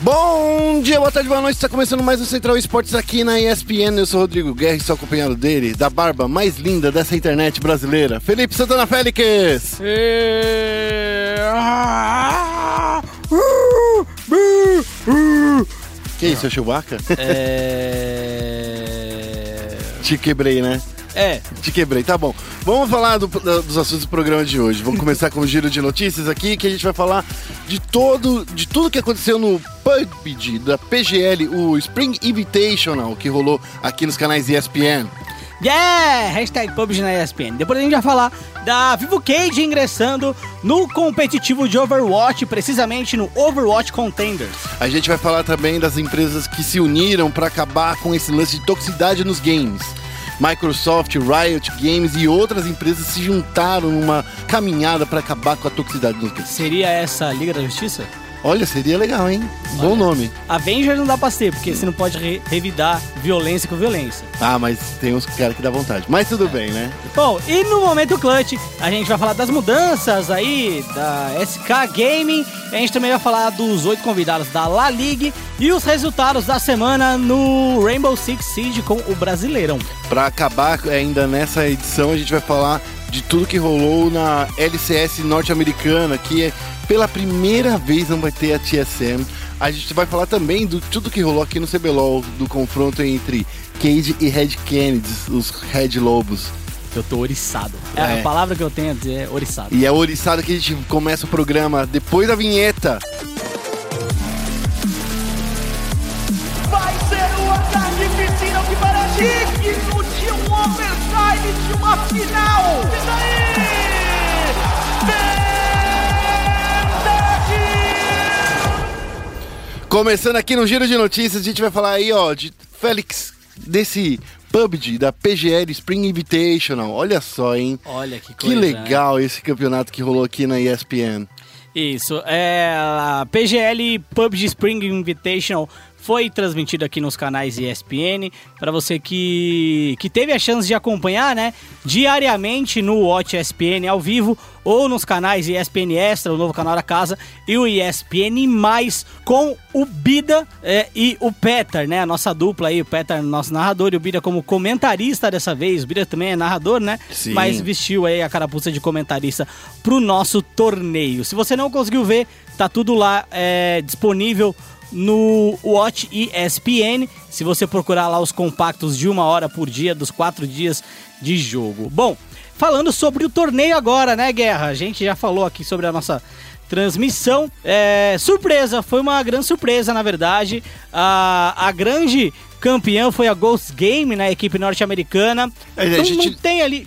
Bom dia, boa tarde, boa noite. Está começando mais o Central Esportes aqui na ESPN. Eu sou o Rodrigo Guerra e sou acompanhado dele, da barba mais linda dessa internet brasileira, Felipe Santana Félix. Que isso, é Chewbacca? É... Te quebrei, né? É, Te quebrei, tá bom. Vamos falar do- da- dos assuntos do programa de hoje. Vamos começar com o giro de notícias aqui, que a gente vai falar de todo, de tudo que aconteceu no PUBG da PGL, o Spring Invitational, que rolou aqui nos canais ESPN. yeah! Hashtag PUBG na ESPN. Depois a gente vai falar da Vivo Cage ingressando no competitivo de Overwatch, precisamente no Overwatch Contenders. A gente vai falar também das empresas que se uniram para acabar com esse lance de toxicidade nos games. Microsoft, Riot Games e outras empresas se juntaram numa caminhada para acabar com a toxicidade nos games. Seria essa a Liga da Justiça? Olha, seria legal, hein? Bom nome. Avengers não dá pra ser, porque você não pode re- revidar violência com violência. Ah, mas tem uns caras que dá vontade. Mas tudo bem, né? Bom, e no momento clutch, a gente vai falar das mudanças aí da SK Gaming. A gente também vai falar dos oito convidados da La Liga e os resultados da semana no Rainbow Six Siege com o Brasileirão. Pra acabar ainda nessa edição, a gente vai falar de tudo que rolou na LCS norte-americana, que é, pela primeira vez não vai ter a TSM. A gente vai falar também do tudo que rolou aqui no CBLOL, do confronto entre Cade e Red Kennedy, os Red Lobos. Eu tô oriçado. É, É. a palavra que eu tenho a dizer é oriçado. E é oriçado que a gente começa o programa depois da vinheta. Vai ser um ataque piscina que para digno de um overtime de uma final. E daí? Começando aqui no Giro de Notícias, a gente vai falar aí, ó, de Félix, desse PUBG, da PGL Spring Invitational. Olha só, hein? Olha que Que coisa. né? legal esse campeonato que rolou aqui na ESPN. Isso, é a PGL PUBG Spring Invitational foi transmitido aqui nos canais ESPN para você que, que teve a chance de acompanhar, né, diariamente no Watch ESPN ao vivo ou nos canais ESPN Extra, o novo canal da casa e o ESPN mais com o Bida é, e o Peter, né, a nossa dupla aí, o Peter nosso narrador e o Bida como comentarista dessa vez. O Bida também é narrador, né? Sim. Mas vestiu aí a carapuça de comentarista pro nosso torneio. Se você não conseguiu ver, tá tudo lá é, disponível no Watch ESPN. Se você procurar lá os compactos de uma hora por dia, dos quatro dias de jogo. Bom, falando sobre o torneio agora, né, Guerra? A gente já falou aqui sobre a nossa transmissão. É, surpresa, foi uma grande surpresa, na verdade. A, a grande campeã foi a Ghost Game, né, equipe norte-americana. É, a Não- gente- não tem ali...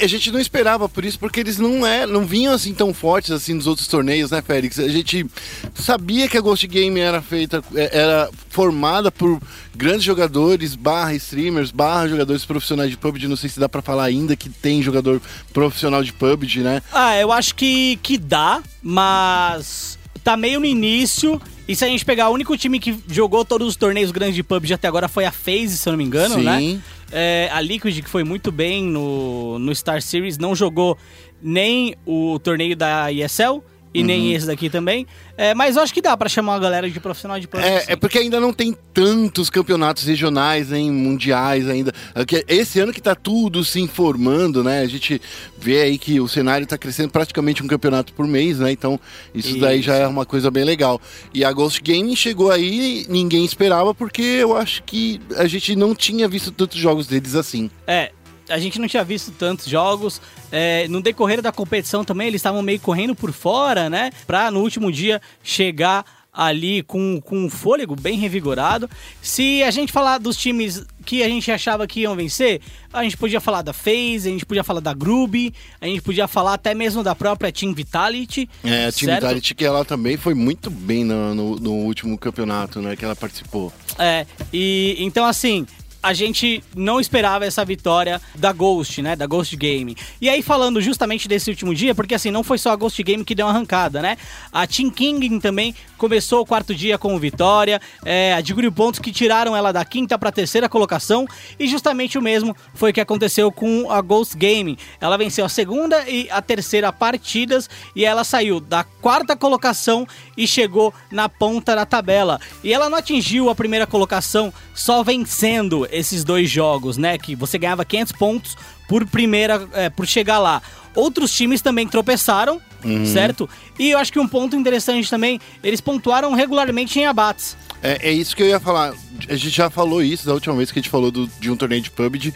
A gente não esperava por isso, porque eles não, é, não vinham assim tão fortes assim nos outros torneios, né, Félix? A gente sabia que a Ghost Game era feita, é, era formada por grandes jogadores, barra streamers, barra jogadores profissionais de PUBG. Não sei se dá pra falar ainda que tem jogador profissional de PUBG, né? Ah, eu acho que, que dá, mas tá meio no início. E se a gente pegar o único time que jogou todos os torneios grandes de PUBG até agora foi a FaZe, se eu não me engano, Sim. né? É, a Liquid, que foi muito bem no, no Star Series, não jogou nem o torneio da ESL e Uhum. nem esse daqui também. É, mas eu acho que dá pra chamar a galera de profissional de PUBG. É, sim. é porque ainda não tem tantos campeonatos regionais, nem mundiais ainda. É que Esse ano que tá tudo se informando, né? A gente vê aí que o cenário tá crescendo praticamente um campeonato por mês, né? Então isso, daí já é uma coisa bem legal. E a Ghost Gaming chegou aí, ninguém esperava, porque eu acho que a gente não tinha visto tantos jogos deles assim. É, a gente não tinha visto tantos jogos. É, no decorrer da competição também, eles estavam meio correndo por fora, né? Pra no último dia chegar ali com, com um fôlego bem revigorado. Se a gente falar dos times que a gente achava que iam vencer, a gente podia falar da FaZe, a gente podia falar da Groovy, a gente podia falar até mesmo da própria Team Vitality. É, a Team certo? Vitality que ela também foi muito bem no, no- no último campeonato, né? Que ela participou. É, e então assim, a gente não esperava essa vitória da Ghost, né? Da Ghost Game. E aí, falando justamente desse último dia, porque assim, não foi só a Ghost Game que deu uma arrancada, né? A Team King também começou o quarto dia com vitória, é, adquiriu pontos que tiraram ela da quinta para terceira colocação, e justamente o mesmo foi o que aconteceu com a Ghost Gaming. Ela venceu a segunda e a terceira partidas, e ela saiu da quarta colocação e chegou na ponta da tabela. E ela não atingiu a primeira colocação só vencendo esses dois jogos, né? Que você ganhava 500 pontos por primeira, é, por chegar lá. Outros times também tropeçaram, certo? E eu acho que um ponto interessante também, eles pontuaram regularmente em abates. É, é isso que eu ia falar. A gente já falou isso da última vez que a gente falou do- de um torneio de PUBG.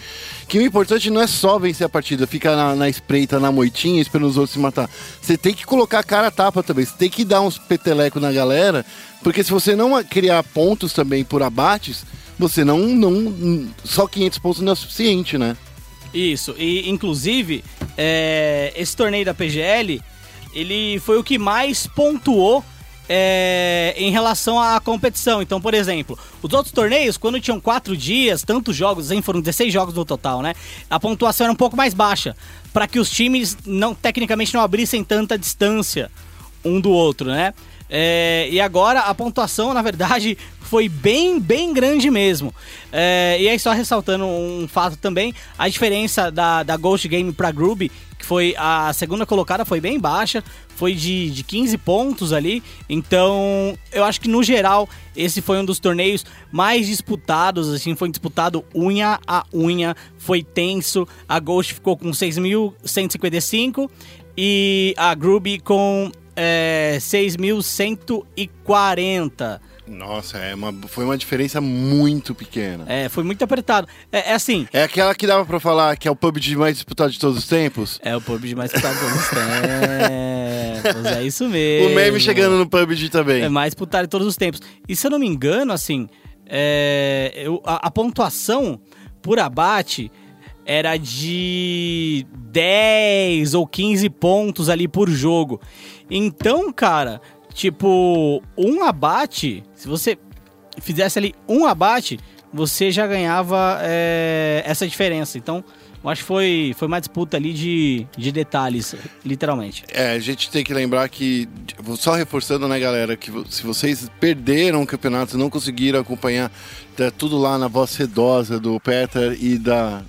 Que o importante não é só vencer a partida, ficar na, na espreita, na moitinha, esperando os outros se matar. Você tem que colocar a cara a tapa também. Você tem que dar uns petelecos na galera. Porque se você não criar pontos também por abates, você não. não só 500 pontos não é suficiente, né? Isso, e inclusive, é, esse torneio da PGL, ele foi o que mais pontuou é, em relação à competição. Então, por exemplo, os outros torneios, quando tinham quatro dias, tantos jogos, hein, foram 16 jogos no total, né? A pontuação era um pouco mais baixa, para que os times não tecnicamente não abrissem tanta distância um do outro, né? É, e agora a pontuação, na verdade, foi bem, bem grande mesmo. É, e aí, só ressaltando um fato também, a diferença da, da Ghost Game pra Groove, que foi a segunda colocada, foi bem baixa, foi de, de 15 pontos ali. Então, eu acho que no geral, esse foi um dos torneios mais disputados, assim, foi disputado unha a unha, foi tenso. A Ghost ficou com 6.155 e a Groove com é, 6.140. Nossa, é uma, foi uma diferença muito pequena. É, foi muito apertado. É, é assim. É aquela que dava pra falar que é o PUBG mais disputado de todos os tempos? É o PUBG mais disputado de todos os tempos. É isso mesmo. O meme chegando no PUBG também. É mais disputado de todos os tempos. E se eu não me engano, assim, é, eu- a, a pontuação por abate era de 10 ou 15 pontos ali por jogo. Então, cara, tipo, um abate, se você fizesse ali um abate, você já ganhava é, essa diferença. Então, eu acho que foi, foi uma disputa ali de, de detalhes, literalmente. É, a gente tem que lembrar que, só reforçando, né, galera, que se vocês perderam o campeonato, não conseguiram acompanhar, tá tudo lá na voz sedosa do Peter e da.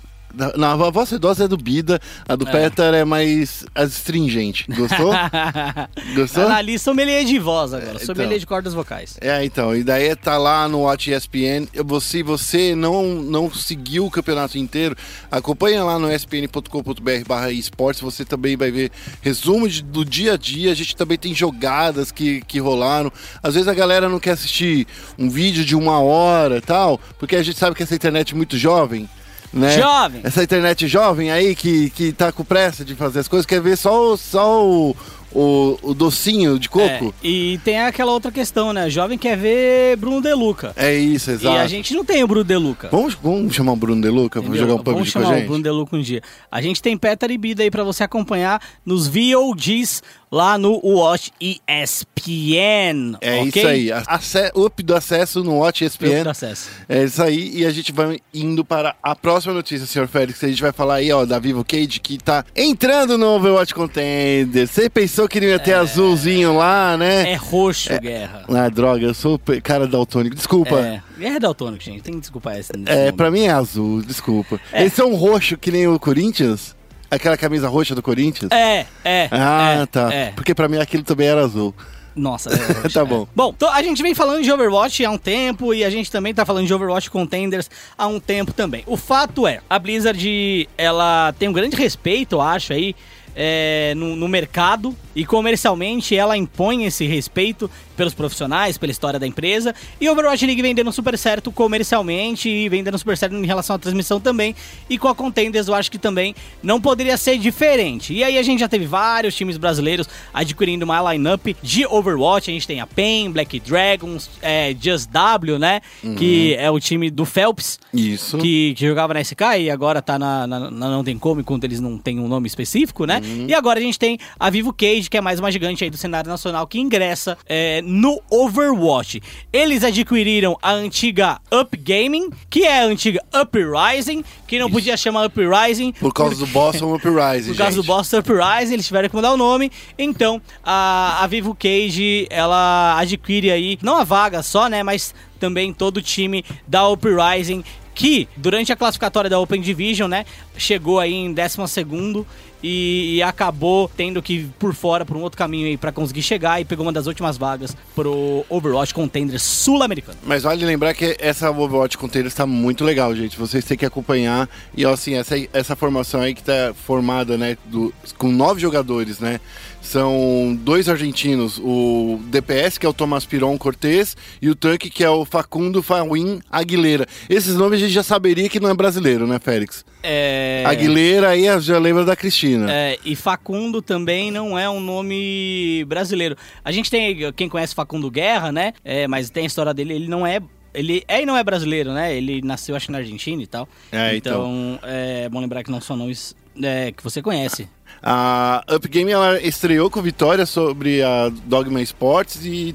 Na a voz sedosa é do Bida, a do É. Peter é mais astringente. Gostou? Gostou? Tá ali sommelier de voz agora, então. sommelier de cordas vocais. É, então, e daí tá lá no Watch ESPN. Se você não, não seguiu o campeonato inteiro, acompanha lá no espn.com.br barra esportes, você também vai ver resumo de- do dia a dia, a gente também tem jogadas que, que rolaram. Às vezes a galera não quer assistir um vídeo de uma hora e tal, porque a gente sabe que essa internet é muito jovem. Né? Jovem! Essa internet jovem aí que, que tá com pressa de fazer as coisas, quer ver só, o- só o, o, o docinho de coco. É, e tem aquela outra questão, né? Jovem quer ver Bruno De Luca. É, isso, exato. E a gente não tem o Bruno De Luca. Vamos, vamos chamar o Bruno De Luca pra jogar um Vamos PUBG com a chamar o gente? Bruno De Luca um dia. A gente tem Peter e Bida aí pra você acompanhar nos VODs lá no Watch ESPN. É ok? isso aí. Ace- up do acesso no Watch ESPN. processo. É isso aí. E a gente vai indo para a próxima notícia, senhor Félix. A gente vai falar aí, ó, da Vivo Cage, que tá entrando no Overwatch Contender. Você pensou que não ia ter azulzinho lá, né? É roxo, Guerra. Ah, droga, eu sou cara daltônico. Desculpa. É. Guerra é daltônico, gente. Tem que desculpar essa. É, momento. pra mim é azul, desculpa. É. Eles são roxo que nem o Corinthians? Aquela camisa roxa do Corinthians? É, é. Ah, é, tá. É. Porque pra mim aquilo também era azul. Nossa, é, Tá bom. é. Bom, então a gente vem falando de Overwatch há um tempo e a gente também tá falando de Overwatch Contenders há um tempo também. O fato é, a Blizzard, ela tem um grande respeito, eu acho, aí, é, no, no mercado e comercialmente ela impõe esse respeito pelos profissionais, pela história da empresa. E Overwatch League vem dando super certo comercialmente e vem dando super certo em relação à transmissão também. E com a Contenders eu acho que também não poderia ser diferente. E aí a gente já teve vários times brasileiros adquirindo uma lineup de Overwatch. A gente tem a PEN, Black Dragons, é, Just W, né? Que é o time do Phelps. Isso. Que, que jogava na SK e agora tá na, na- na Não Tem Como, enquanto eles não têm um nome específico, né? E agora a gente tem a Vivo Cage, que é mais uma gigante aí do cenário nacional, que ingressa é, no Overwatch. Eles adquiriram a antiga Up Gaming, que é a antiga Uprising, que não podia chamar Uprising. Por causa do Boston Uprising, Por causa do gente. Boston Uprising, eles tiveram que mudar o nome. Então, a, a Vivo Cage, ela adquire aí, não a vaga só, né, mas também todo o time da Uprising, que durante a classificatória da Open Division, né, chegou aí em 12º e, e acabou tendo que ir por fora, por um outro caminho aí pra conseguir chegar e pegou uma das últimas vagas pro Overwatch Contender sul-americano. Mas vale lembrar que essa Overwatch Containers está muito legal, gente. Vocês têm que acompanhar. E assim, essa, essa formação aí que tá formada, né, do, com nove jogadores, né? São dois argentinos, o DPS, que é o Tomás Piron Cortez, e o tanque, que é o Facundo Fawin Aguilera. Esses nomes a gente já saberia que não é brasileiro, né, Félix? É... Aguilera aí já lembra da Cristina. É, e Facundo também não é um nome brasileiro. A gente tem quem conhece Facundo Guerra, né? É, mas tem a história dele, ele não é. Ele é e não é brasileiro, né? Ele nasceu, acho que na Argentina e tal. É, então. então é bom lembrar que não são nomes é, que você conhece. A Up Game ela estreou com vitória sobre a Dogma Sports e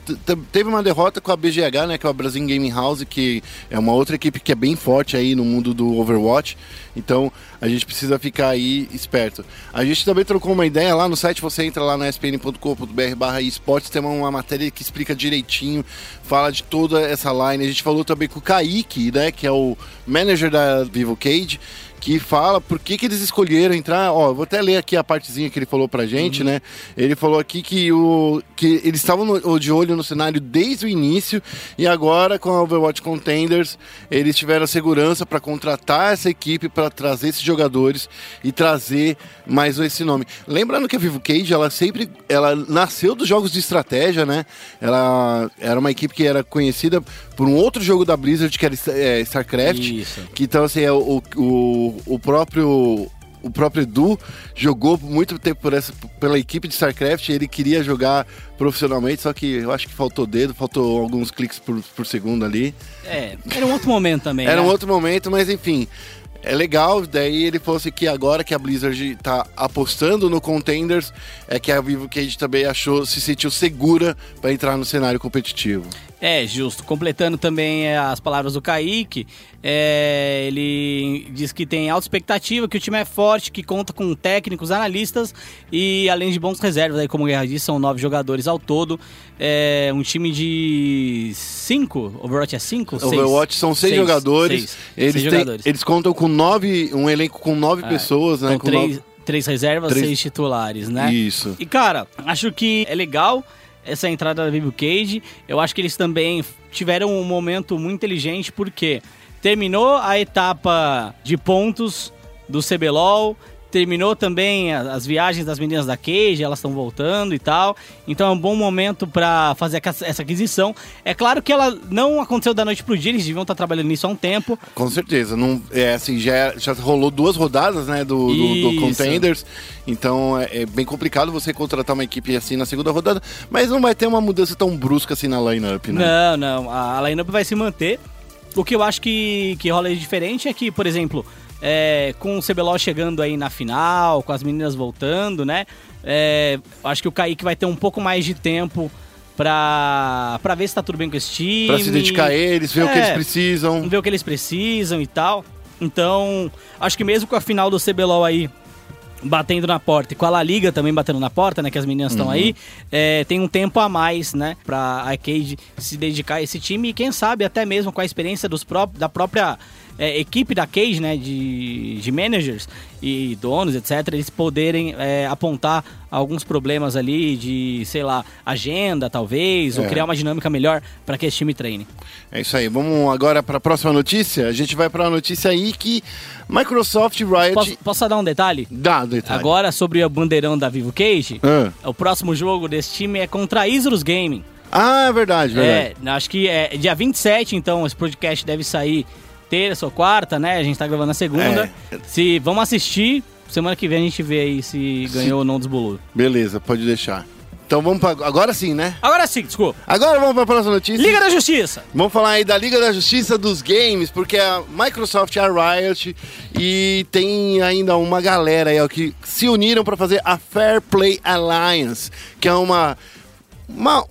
teve uma derrota com a BGH, né, que é a Brasil Gaming House, que é uma outra equipe que é bem forte aí no mundo do Overwatch. Então a gente precisa ficar aí esperto. A gente também trocou uma ideia lá no site, você entra lá na spn.com.br esportes, tem uma, uma matéria que explica direitinho, fala de toda essa line. A gente falou também com o Kaique, né, que é o manager da Vivo Cage, que fala por que, que eles escolheram entrar. Ó, vou até ler aqui a partezinha que ele falou pra gente, né? Ele falou aqui que, o, que eles estavam no- de olho no cenário desde o início e agora com a Overwatch Contenders eles tiveram a segurança para contratar essa equipe para trazer esses jogadores e trazer mais esse nome. Lembrando que a Vivo Cage ela sempre ela nasceu dos jogos de estratégia, né? Ela era uma equipe que era conhecida por um outro jogo da Blizzard que era é, StarCraft. Isso. Que então, assim, é o, o, o próprio. O próprio Edu jogou muito tempo por essa, pela equipe de StarCraft ele queria jogar profissionalmente, só que eu acho que faltou dedo, faltou alguns cliques por, por segundo ali. É, era um outro momento também. Era né? um outro momento, mas enfim. É legal, daí ele falou assim que agora que a Blizzard tá apostando no Contenders, é que a Vivo Cage também achou, se sentiu segura para entrar no cenário competitivo. É, justo. Completando também é, as palavras do Kaique, é, ele diz que tem alta expectativa, que o time é forte, que conta com técnicos, analistas e além de bons reservas, aí, como o Guerra disse, são nove jogadores ao todo. É um time de cinco, Overwatch é cinco? Seis? Overwatch são seis, jogadores. seis. Eles, Seis têm- jogadores. eles contam com nove, um elenco com nove É, pessoas, né? Então, com três, nove- três reservas, Três- seis titulares, né? Isso. E cara, acho que é legal essa entrada da Vivo Cage. Eu acho que eles também tiveram um momento muito inteligente porque terminou a etapa de pontos do CBLOL, terminou também as viagens das meninas da Cage, elas estão voltando e tal. Então é um bom momento pra fazer essa aquisição. É claro que ela não aconteceu da noite pro dia, eles deviam estar trabalhando nisso há um tempo. Com certeza. Não, é, assim, já, já rolou duas rodadas né, do, do, do. Contenders. Então é, é bem complicado você contratar uma equipe assim na segunda rodada. Mas não vai ter uma mudança tão brusca assim na line-up, né? Não, não. A a lineup vai se manter. O que eu acho que, que rola de diferente é que, por exemplo, é, com o CBLOL chegando aí na final, com as meninas voltando, né? É, acho que o Kaique vai ter um pouco mais de tempo pra, pra ver se tá tudo bem com esse time. Pra se dedicar a eles, ver o que É. eles precisam. ver o que eles precisam e tal. Então, acho que mesmo com a final do CBLOL aí batendo na porta e com a La Liga também batendo na porta, né, que as meninas estão aí, é, tem um tempo a mais, né, pra Arcade se dedicar a esse time e quem sabe até mesmo com a experiência dos pró da própria é, equipe da Cage, né, de, de managers e donos, etc, eles poderem é, apontar alguns problemas ali de, sei lá, agenda talvez, ou É. criar uma dinâmica melhor para que esse time treine. É isso aí. Vamos agora para a próxima notícia. A gente vai para a notícia aí que Microsoft Riot. Posso, posso dar um detalhe? Dá, detalhe. Agora, sobre o bandeirão da Vivo Cage, Ah. o próximo jogo desse time é contra a Isurus Gaming. Ah, é verdade, verdade. É, acho que é dia 27, então esse podcast deve sair terça ou quarta, né? A gente tá gravando na segunda. É. Se vamos assistir, semana que vem a gente vê aí se ganhou ou não dos Bulu. Beleza, pode deixar. Então vamos pra, agora sim, né? Agora sim, desculpa. Agora vamos para a próxima notícia. Liga da Justiça. Vamos falar aí da Liga da Justiça dos Games, porque a Microsoft a Riot e tem ainda uma galera aí ó, que se uniram para fazer a Fair Play Alliance, que é uma uma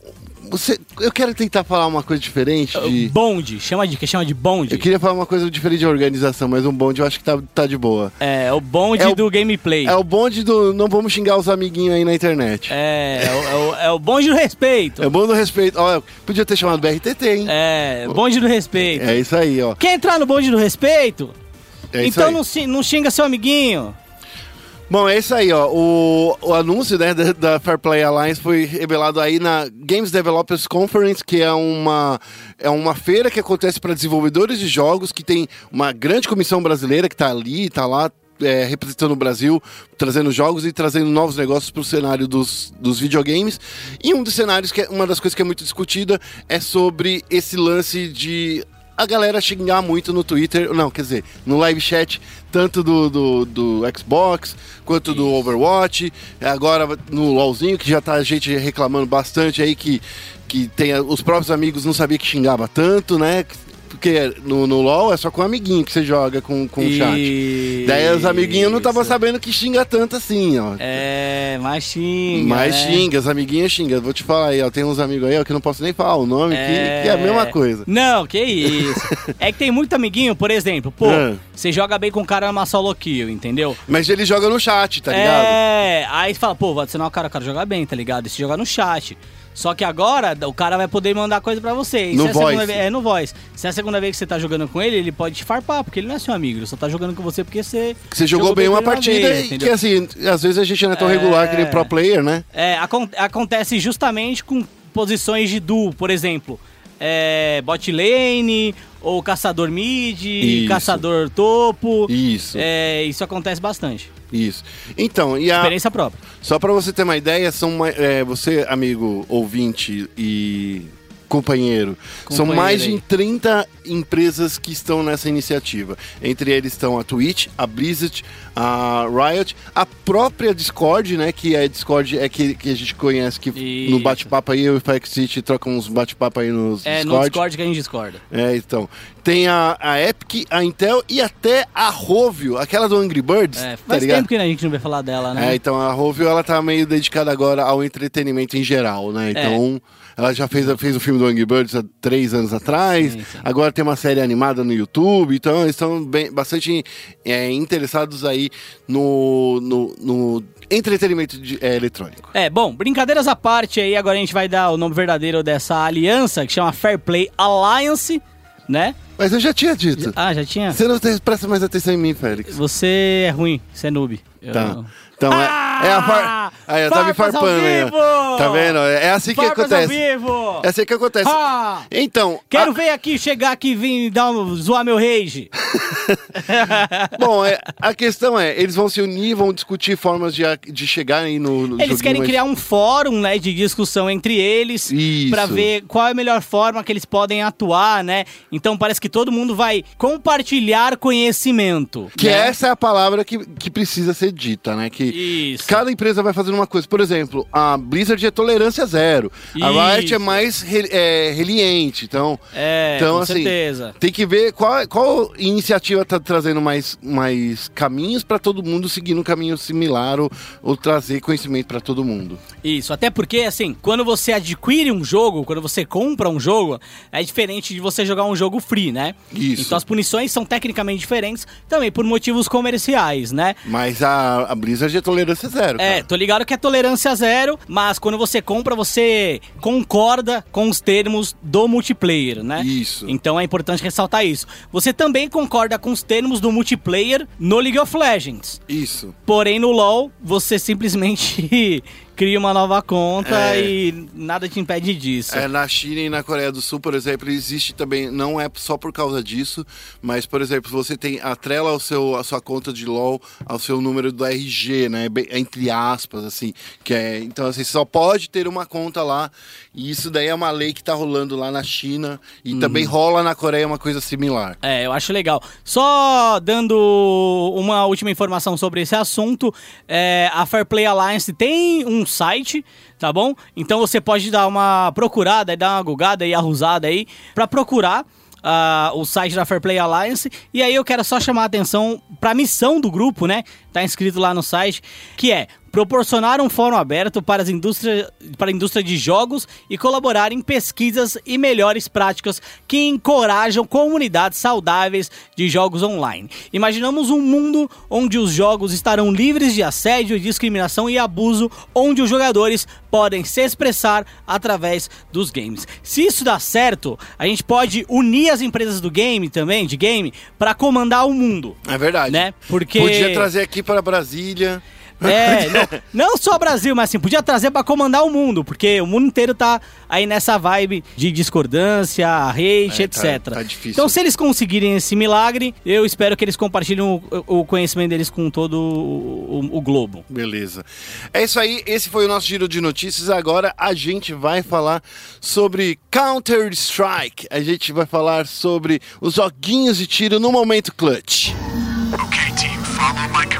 você, eu quero tentar falar uma coisa diferente de Bonde, chama de que chama de bonde. eu queria falar uma coisa diferente de organização, mas um bonde eu acho que tá, tá de boa. É, o bonde É o- do gameplay. É o bonde do não vamos xingar os amiguinhos aí na internet. É, é o, é o- é o bonde do respeito. É bom do respeito. Ó, podia ter chamado BRTT, hein? É, bonde do respeito. É isso aí, ó. Quer entrar no bonde do respeito? É isso então aí. não, não xinga seu amiguinho. Bom, é isso aí, ó. O, o anúncio né, da, da Fair Play Alliance foi revelado aí na Games Developers Conference, que é uma, é uma feira que acontece para desenvolvedores de jogos, que tem uma grande comissão brasileira que está ali, está lá. é, representando o Brasil, trazendo jogos e trazendo novos negócios para o cenário dos, dos videogames. E um dos cenários, que é, uma das coisas que é muito discutida, é sobre esse lance de a galera xingar muito no Twitter, não, quer dizer, no live chat, tanto do, do, do Xbox quanto do Overwatch, agora no LoLzinho, que já tá a gente reclamando bastante aí que, que tem, os próprios amigos não sabiam que xingava tanto, né? Porque no, no LoL é só com um amiguinho que você joga com, com o chat. Daí os amiguinhos não estavam sabendo que xinga tanto assim, ó. É, mas xinga. Mas né? xinga, as amiguinhas xingam. Vou te falar aí, ó. Tem uns amigos aí, ó, que não posso nem falar o nome, que, que é a mesma coisa. Não, que isso. é que tem muito amiguinho, por exemplo, pô, É. você joga bem com o cara numa solo kill, entendeu? Mas ele joga no chat, tá ligado? É, aí você fala, pô, vai adicionar o cara, o cara joga bem, tá ligado? E se jogar no chat. Só que agora o cara vai poder mandar coisa pra você. E No se é voice. vez- é, no voice. Se é a segunda vez que você tá jogando com ele, ele pode te farpar, porque ele não é seu amigo. Ele só tá jogando com você porque você. Que você jogou, bem uma partida vez, e que assim, às vezes a gente não é tão É. regular que nem pro player, né? É, acon- acontece justamente com posições de duo, por exemplo. É, bot lane, ou caçador mid, Isso. caçador topo. Isso, É, isso acontece bastante. Isso. Então, e a, Experiência própria. só pra você ter uma ideia, são ma- é, você, amigo ouvinte e companheiro, são mais de aí. 30 empresas que estão nessa iniciativa. Entre eles estão a Twitch, a Blizzard, a Riot, a própria Discord, né? Que é Discord é que, que a gente conhece que no Isso. bate-papo aí, eu e o Flex City trocam uns bate-papo aí nos É, no Discord. Discord que a gente discorda. É, então. Tem a, a Epic, a Intel e até a Rovio, aquela do Angry Birds, É, tá faz ligado? tempo que a gente não vai falar dela, né? É, então a Rovio, ela tá meio dedicada agora ao entretenimento em geral, né? Então, ela já fez, fez o filme do Angry Birds há três anos atrás, Sim, sim. agora tem uma série animada no YouTube, então eles estão bem, bastante é, interessados aí no, no, no entretenimento de- é, eletrônico. É, bom, brincadeiras à parte aí, agora a gente vai dar o nome verdadeiro dessa aliança, que chama Fair Play Alliance, né? Mas eu já tinha dito. Ah, já tinha? Você não presta mais atenção em mim, Félix. Você é ruim, você é noob. Eu- Então é, é a far... Aí, tá me Farpas ao farpando aí. vivo! Tá vendo? É assim que Farpas ao acontece. vivo! É assim que acontece. Ah! Então, Quero a- ver aqui, chegar aqui e vir dar um, zoar meu rage. bom, é, a questão é, eles vão se unir, vão discutir formas de, de chegar aí no, no Eles querem mais- criar um fórum, né, de discussão entre eles pra ver qual é a melhor forma que eles podem atuar, né? Então parece que todo mundo vai compartilhar conhecimento. Que né? essa é a palavra que, que precisa ser dita, né? Que Isso. cada empresa vai fazendo uma coisa. Por exemplo, a Blizzard é tolerância zero. A Riot Isso. é mais re- é, reliente. Então, É, então com assim, certeza. tem que ver qual, qual iniciativa tá trazendo mais, mais caminhos para todo mundo seguir um caminho similar ou, ou trazer conhecimento para todo mundo. Isso, até porque, assim, quando você adquire um jogo, quando você compra um jogo, é diferente de você jogar um jogo free, né? Isso. Então as punições são tecnicamente diferentes, também por motivos comerciais, né? Mas a, a Blizzard é tolerância zero. É, cara. tô ligado que é tolerância zero, mas quando você compra, você concorda com os termos do multiplayer, né? Isso. Então é importante ressaltar isso. Você também concorda com os termos do multiplayer no League of Legends. Isso. Porém, no LoL, você simplesmente cria uma nova conta É. e nada te impede disso. É, na China e na Coreia do Sul, por exemplo, existe também, não é só por causa disso, mas, por exemplo, você tem atrela ao seu, a sua conta de LOL ao seu número do RG, né? Entre aspas, assim. Que é, então, assim, só pode ter uma conta lá. E isso daí é uma lei que tá rolando lá na China. E também rola na Coreia uma coisa similar. É, eu acho legal. Só dando uma última informação sobre esse assunto, é, a Fair Play Alliance tem um site, tá bom? Então você pode dar uma procurada, dar uma gugada e arrusada aí pra procurar uh, o site da Fair Play Alliance. E aí eu quero só chamar a atenção para a missão do grupo, né? Tá inscrito lá no site, que é proporcionar um fórum aberto para, as indústria, para a indústria de jogos e colaborar em pesquisas e melhores práticas que encorajam comunidades saudáveis de jogos online. Imaginamos um mundo onde os jogos estarão livres de assédio, discriminação e abuso, onde os jogadores podem se expressar através dos games. Se isso dá certo, a gente pode unir as empresas do game também, de game, para comandar o mundo. É verdade. Né? Porque Podia trazer aqui para Brasília. É, não, não só o Brasil, mas assim, podia trazer para comandar o mundo, porque o mundo inteiro tá aí nessa vibe de discordância, hate, É, etc. tá- tá difícil. Então, se eles conseguirem esse milagre, eu espero que eles compartilhem o, o conhecimento deles com todo o, o- o globo. Beleza. É isso aí, esse foi o nosso giro de notícias. Agora a gente vai falar sobre Counter-Strike. A gente vai falar sobre os joguinhos de tiro no momento clutch. Okay, team, follow my.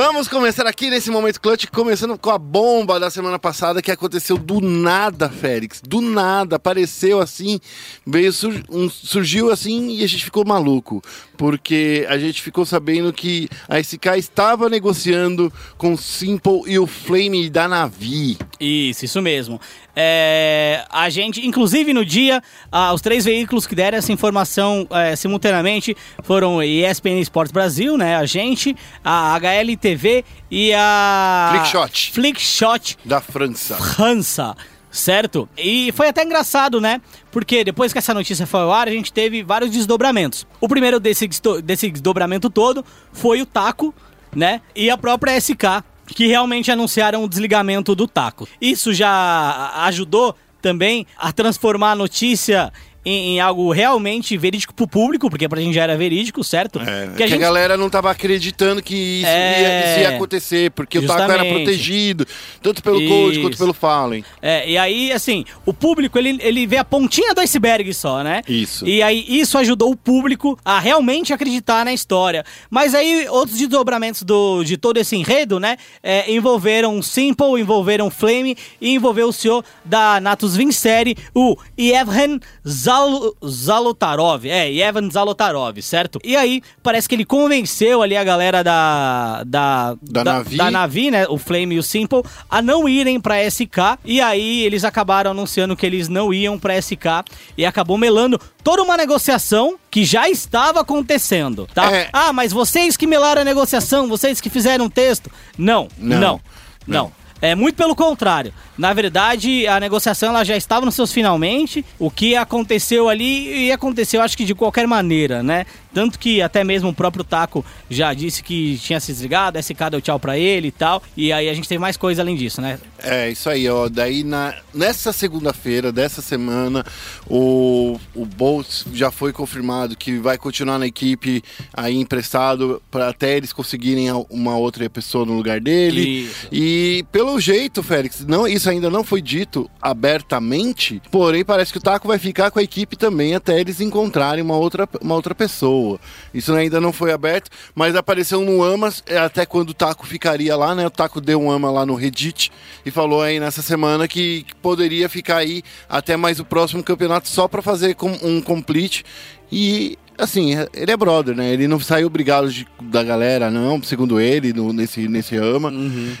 Vamos começar aqui nesse momento clutch, começando com a bomba da semana passada que aconteceu do nada, Félix. Do nada, apareceu assim, veio sur- um- surgiu assim e a gente ficou maluco, porque a gente ficou sabendo que a SK estava negociando com o Simple e o Flame da Navi. Isso, isso mesmo. É, a gente, inclusive no dia, ah, os três veículos que deram essa informação é, simultaneamente foram ESPN Esportes Brasil, né? A gente, a HLTV e a Flickshot. Flickshot Da França. França, certo? E foi até engraçado, né? Porque depois que essa notícia foi ao ar, a gente teve vários desdobramentos. O primeiro desse, desse desdobramento todo foi o Taco, né? E a própria SK, que realmente anunciaram o desligamento do Taco. Isso já ajudou também a transformar a notícia em, em algo realmente verídico pro público, porque pra gente já era verídico, certo? É, que a a, gente- galera não tava acreditando que isso, É. ia, isso ia acontecer, porque o taco era Justamente. protegido, tanto pelo Code quanto Isso. pelo Fallen. É, e aí, assim, o público, ele, ele vê a pontinha do iceberg só, né? Isso. E aí, isso ajudou o público a realmente acreditar na história. Mas aí, outros desdobramentos do, de todo esse enredo, né? é, envolveram Simple, envolveram Flame e envolveu o senhor da Natus Vincere, o Yevhen Zal, Zalotarov. É, Yevhen Zalotarov, certo? E aí, parece que ele convenceu ali a galera da... Da, Da Navi. da Navi, né? O Flame e o Simple, a não irem pra SK. E aí eles acabaram anunciando que eles não iam pra SK. E acabou melando toda uma negociação que já estava acontecendo, tá? É. Ah, mas vocês que melaram a negociação, vocês que fizeram o texto. Não, Não, não, não. não. É muito pelo contrário. Na verdade, a negociação ela já estava nos seus finalmente. O que aconteceu ali e aconteceu, acho que de qualquer maneira, né? Tanto que até mesmo o próprio Taco já disse que tinha se desligado, SK deu tchau pra ele e tal. E aí a gente teve mais coisa além disso, né? É, isso aí, ó. Daí na, nessa segunda-feira dessa semana, o, o Boltz já foi confirmado que vai continuar na equipe aí emprestado para até eles conseguirem uma outra pessoa no lugar dele. Isso. E pelo jeito, Félix, não, isso ainda não foi dito abertamente, porém parece que o Taco vai ficar com a equipe também até eles encontrarem uma outra, uma outra pessoa. Isso ainda não foi aberto, mas apareceu no Amas é, até quando o Taco ficaria lá, né? O Taco deu um ama lá no Reddit e falou aí nessa semana que, poderia ficar aí até mais o próximo campeonato só para fazer com- um complete. E assim, ele é brother, né? Ele não saiu brigado de- da galera, não, segundo ele, no- nesse, nesse ama.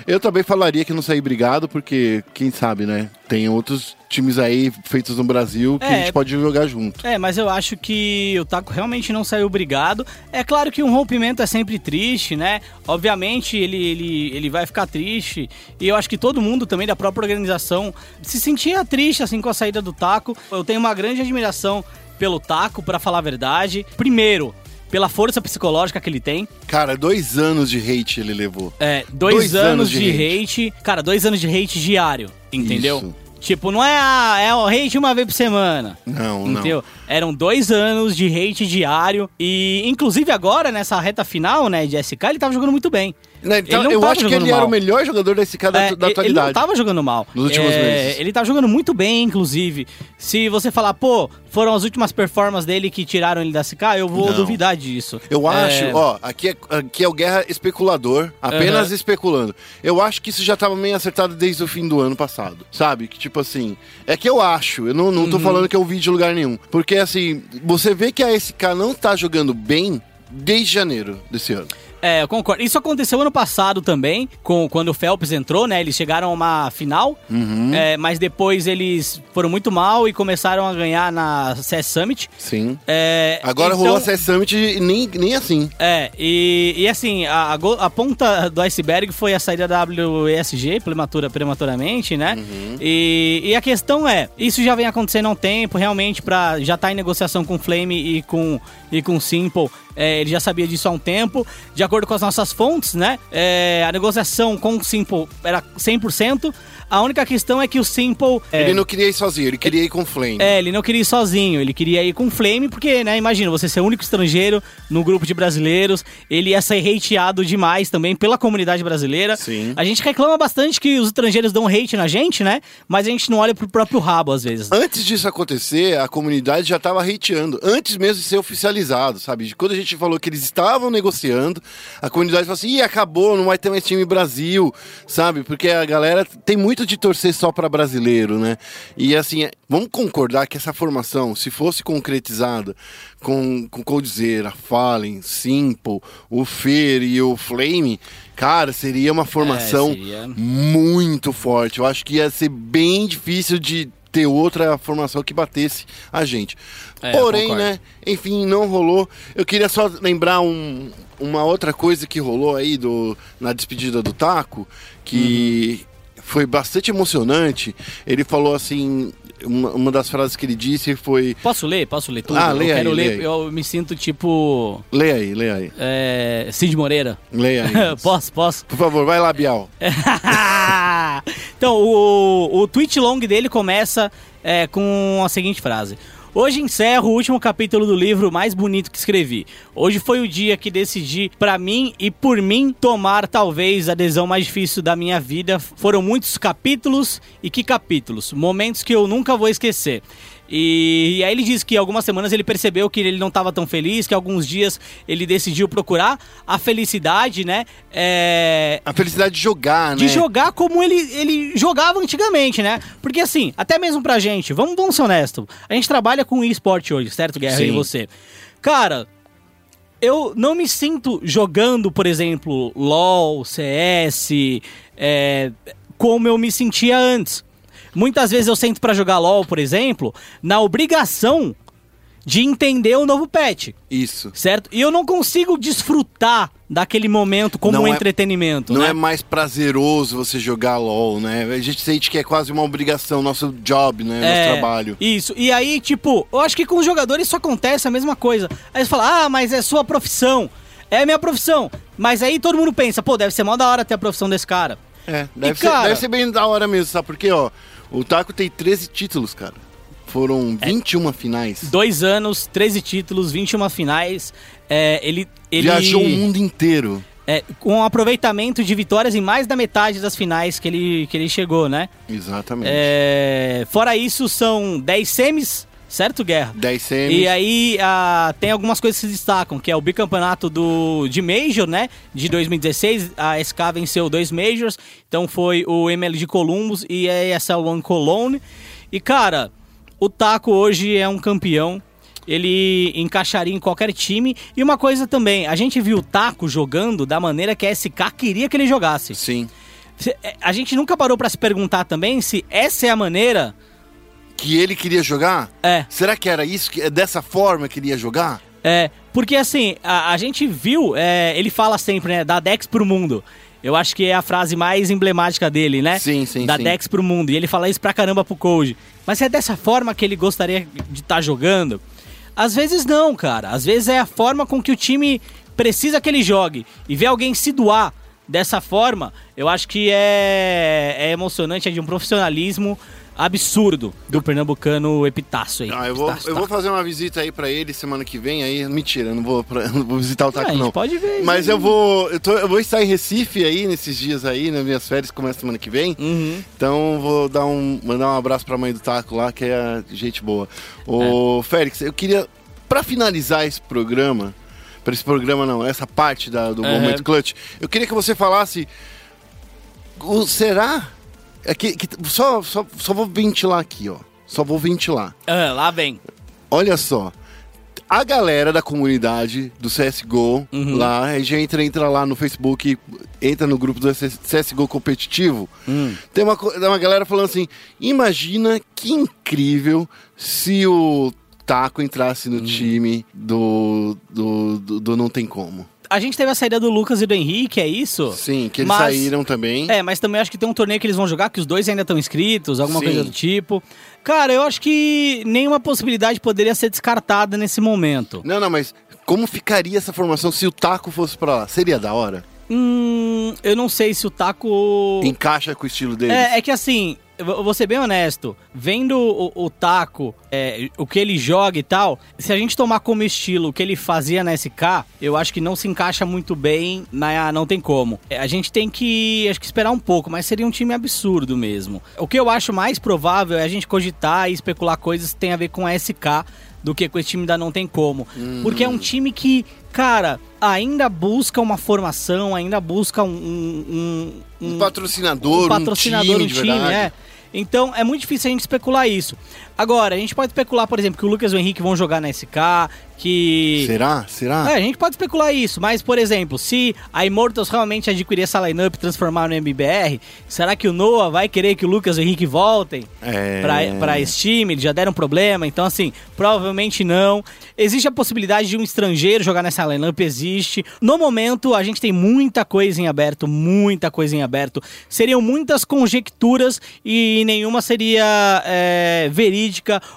Eu também falaria que não saí brigado, porque, quem sabe, né? Tem outros times aí feitos no Brasil que a É. gente pode jogar junto. É, mas eu acho que o Taco realmente não saiu brigado. É claro que um rompimento é sempre triste, né? Obviamente ele, ele, ele vai ficar triste. E eu acho que todo mundo também da própria organização se sentia triste assim com a saída do Taco. Eu tenho uma grande admiração pelo Taco, pra falar a verdade. Primeiro, pela força psicológica que ele tem. Cara, dois anos de hate ele levou. É, dois, Dois anos, anos de, de hate. Cara, dois anos de hate diário, entendeu? Isso. Tipo, não é, a, é o hate uma vez por semana. Não, não. Entendeu? Eram dois anos de hate diário. E, inclusive, agora, nessa reta final, né, de SK, ele tava jogando muito bem. Né, então, não eu acho que ele era mal. o melhor jogador da SK da, É, da ele- atualidade. Ele não tava jogando mal. Nos últimos É, meses. Ele tá jogando muito bem, inclusive. Se você falar, pô, foram as últimas performances dele que tiraram ele da SK, eu vou Não. duvidar disso. Eu acho, É, ó, aqui é, aqui é o Guerra especulador, apenas Aham. especulando. Eu acho que isso já tava meio acertado desde o fim do ano passado, sabe? Que tipo assim, é que eu acho, eu não, não tô Uhum. falando que eu vi de lugar nenhum. Porque assim, você vê que a SK não tá jogando bem desde janeiro desse ano. É, eu concordo. Isso aconteceu ano passado também, com, quando o Phelps entrou, né? Eles chegaram a uma final, Uhum. é, mas depois eles foram muito mal e começaram a ganhar na CS Summit. Sim. É, Agora então- rolou a CS Summit e nem, nem assim. É, e, e assim, a, a ponta do iceberg foi a saída da WESG prematura, prematuramente, né? E, e a questão é, isso já vem acontecendo há um tempo, realmente, pra, já tá em negociação com Flame e com, e com Simple. É, ele já sabia disso há um tempo. De acordo com as nossas fontes, né? é, a negociação com o Simple era 100%. A única questão é que o Simple... é, Ele não queria ir sozinho, ele queria ir com Flame. é, ele não queria ir sozinho, ele queria ir com Flame, porque, né, imagina, você ser o único estrangeiro no grupo de brasileiros, ele ia ser hateado demais também pela comunidade brasileira. Sim. A gente reclama bastante que os estrangeiros dão hate na gente, né? Mas a gente não olha pro próprio rabo às vezes. Antes disso acontecer, a comunidade já tava hateando. Antes mesmo de ser oficializado, sabe? De Quando a gente falou que eles estavam negociando, a comunidade falou assim: Ih, acabou, não vai ter mais time Brasil, sabe? Porque a galera tem muito de torcer só pra brasileiro, né? E assim, é- vamos concordar que essa formação, se fosse concretizada com, com Coldzera, Fallen, Simple, o Fer e o Flame, cara, seria uma formação É, seria. muito forte. Eu acho que ia ser bem difícil de ter outra formação que batesse a gente. É, Porém, né? Enfim, não rolou. Eu queria só lembrar um- uma outra coisa que rolou aí do, na despedida do Taco, que foi bastante emocionante. Ele falou assim. Uma, uma das frases que ele disse foi. Posso ler? Posso ler tudo? Ah, eu lê quero aí, ler, aí. eu me sinto tipo. Leia aí, leia aí. É, Cid Moreira. Leia aí. posso, posso? Por favor, vai lá, Bial. então, o, o tweet long dele começa é, com a seguinte frase. Hoje encerro o último capítulo do livro mais bonito que escrevi. Hoje foi o dia que decidi, pra mim e por mim, tomar talvez a decisão mais difícil da minha vida. Foram muitos capítulos e que capítulos, momentos que eu nunca vou esquecer. E, e aí ele diz que algumas semanas ele percebeu que ele não estava tão feliz, que alguns dias ele decidiu procurar a felicidade, né? É, A felicidade de jogar, de né? jogar como ele, ele jogava antigamente, né? Porque assim, até mesmo pra gente, vamos, vamos ser honestos, a gente trabalha com esporte hoje, certo, Guerra? Sim. E você. Cara, eu não me sinto jogando, por exemplo, LOL, CS, é, como eu me sentia antes. Muitas vezes eu sento pra jogar LOL, por exemplo, na obrigação de entender o novo patch, Isso. certo? E eu não consigo desfrutar daquele momento como Não um é- entretenimento, Não né? é mais prazeroso você jogar LOL, né? A gente sente que é quase uma obrigação, nosso job, né? É, Nosso trabalho. Isso. E aí, tipo, eu acho que com os jogadores isso acontece a mesma coisa. Aí você fala, ah, mas é sua profissão. É minha profissão. Mas aí todo mundo pensa, pô, deve ser mó da hora ter a profissão desse cara. É, deve, E, ser, cara- deve ser bem da hora mesmo, sabe? Porque, ó, o Taco tem 13 títulos, cara. Foram É. 21 finais. Dois anos, 13 títulos, 21 finais. É, ele, ele Viajou o mundo inteiro. é, com um aproveitamento de vitórias em mais da metade das finais que ele, que ele chegou, né? Exatamente. É, fora isso, são 10 semis, certo, Guerra? 10 semis. E aí ah, tem algumas coisas que se destacam, que é o bicampeonato do, de Major, né? De 2016, a SK venceu dois Majors, então foi o ML de Columbus e a ESL One Cologne. E cara, o Taco hoje é um campeão, ele encaixaria em qualquer time. E uma coisa também, a gente viu o Taco jogando da maneira que a SK queria que ele jogasse. Sim. A gente nunca parou pra se perguntar também se essa é a maneira... Que ele queria jogar? É, Será que era isso? Que, é dessa forma que ele ia jogar? É, porque assim, a, a gente viu, é, ele fala sempre, né, da Dex pro mundo. Eu acho que é a frase mais emblemática dele, né? Sim, sim, Da sim. Dex pro mundo. E ele fala isso pra caramba pro Code. Mas é dessa forma que ele gostaria de estar jogando? Às vezes não, cara. Às vezes é a forma com que o time precisa que ele jogue. E ver alguém se doar dessa forma, eu acho que é, é emocionante, é de um profissionalismo absurdo do pernambucano Epitácio aí. Ah, eu vou, Epitácio, eu tá. vou fazer uma visita aí pra ele semana que vem. Aí, mentira, eu não vou, pra- não vou visitar o Taco, gente não. pode ver. Mas eu vou. Eu, tô- eu vou estar em Recife aí nesses dias aí, nas minhas férias, começa semana que vem. Uhum. Então vou dar um, mandar um abraço pra mãe do Taco lá, que é gente boa. Ô, Félix, eu queria, pra finalizar esse programa, pra esse programa não, essa parte da- do Aham. Momento Clutch, eu queria que você falasse. o- será? É que, que- só, só, só vou ventilar aqui, ó. Só vou ventilar. Ah, lá vem. Olha só. A galera da comunidade do CSGO, Uhum. lá, a gente entra, entra lá no Facebook, entra no grupo do CSGO competitivo. Hum. Tem uma, uma galera falando assim: imagina que incrível se o Taco entrasse Uhum. no time do, do, do, do Não Tem Como. A gente teve a saída do Lucas e do Henrique, é isso? Sim, que eles Mas- saíram também. É, mas também acho que tem um torneio que eles vão jogar, que os dois ainda estão inscritos, alguma Sim. coisa do tipo. Cara, eu acho que nenhuma possibilidade poderia ser descartada nesse momento. Não, não, mas como ficaria essa formação se o Taco fosse pra lá? Seria da hora? Hum, eu não sei se o Taco. Encaixa com o estilo deles? É, é que assim, eu vou ser bem honesto, vendo o, o Taco, é, o que ele joga e tal, se a gente tomar como estilo o que ele fazia na SK, eu acho que não se encaixa muito bem na Não Tem Como. É, A gente tem que, acho que esperar um pouco, mas seria um time absurdo mesmo. O que eu acho mais provável é a gente cogitar e especular coisas que tem a ver com a SK do que com esse time da Não Tem Como. Porque é um time que, cara, ainda busca uma formação, ainda busca um- um- um, Um patrocinador, um patrocinador, um time, um time, verdade. é. Então é muito difícil a gente especular isso. Agora, a gente pode especular, por exemplo, que o Lucas e o Henrique vão jogar na SK, que. Será? Será? É, a gente pode especular isso, mas, por exemplo, se a Immortals realmente adquirir essa lineup e transformar no MBR, será que o Noah vai querer que o Lucas e o Henrique voltem É. pra, pra esse time? Eles já deram problema, então, assim, provavelmente não. Existe a possibilidade de um estrangeiro jogar nessa lineup? Existe. No momento, a gente tem muita coisa em aberto, muita coisa em aberto. Seriam muitas conjecturas e nenhuma seria é, verídica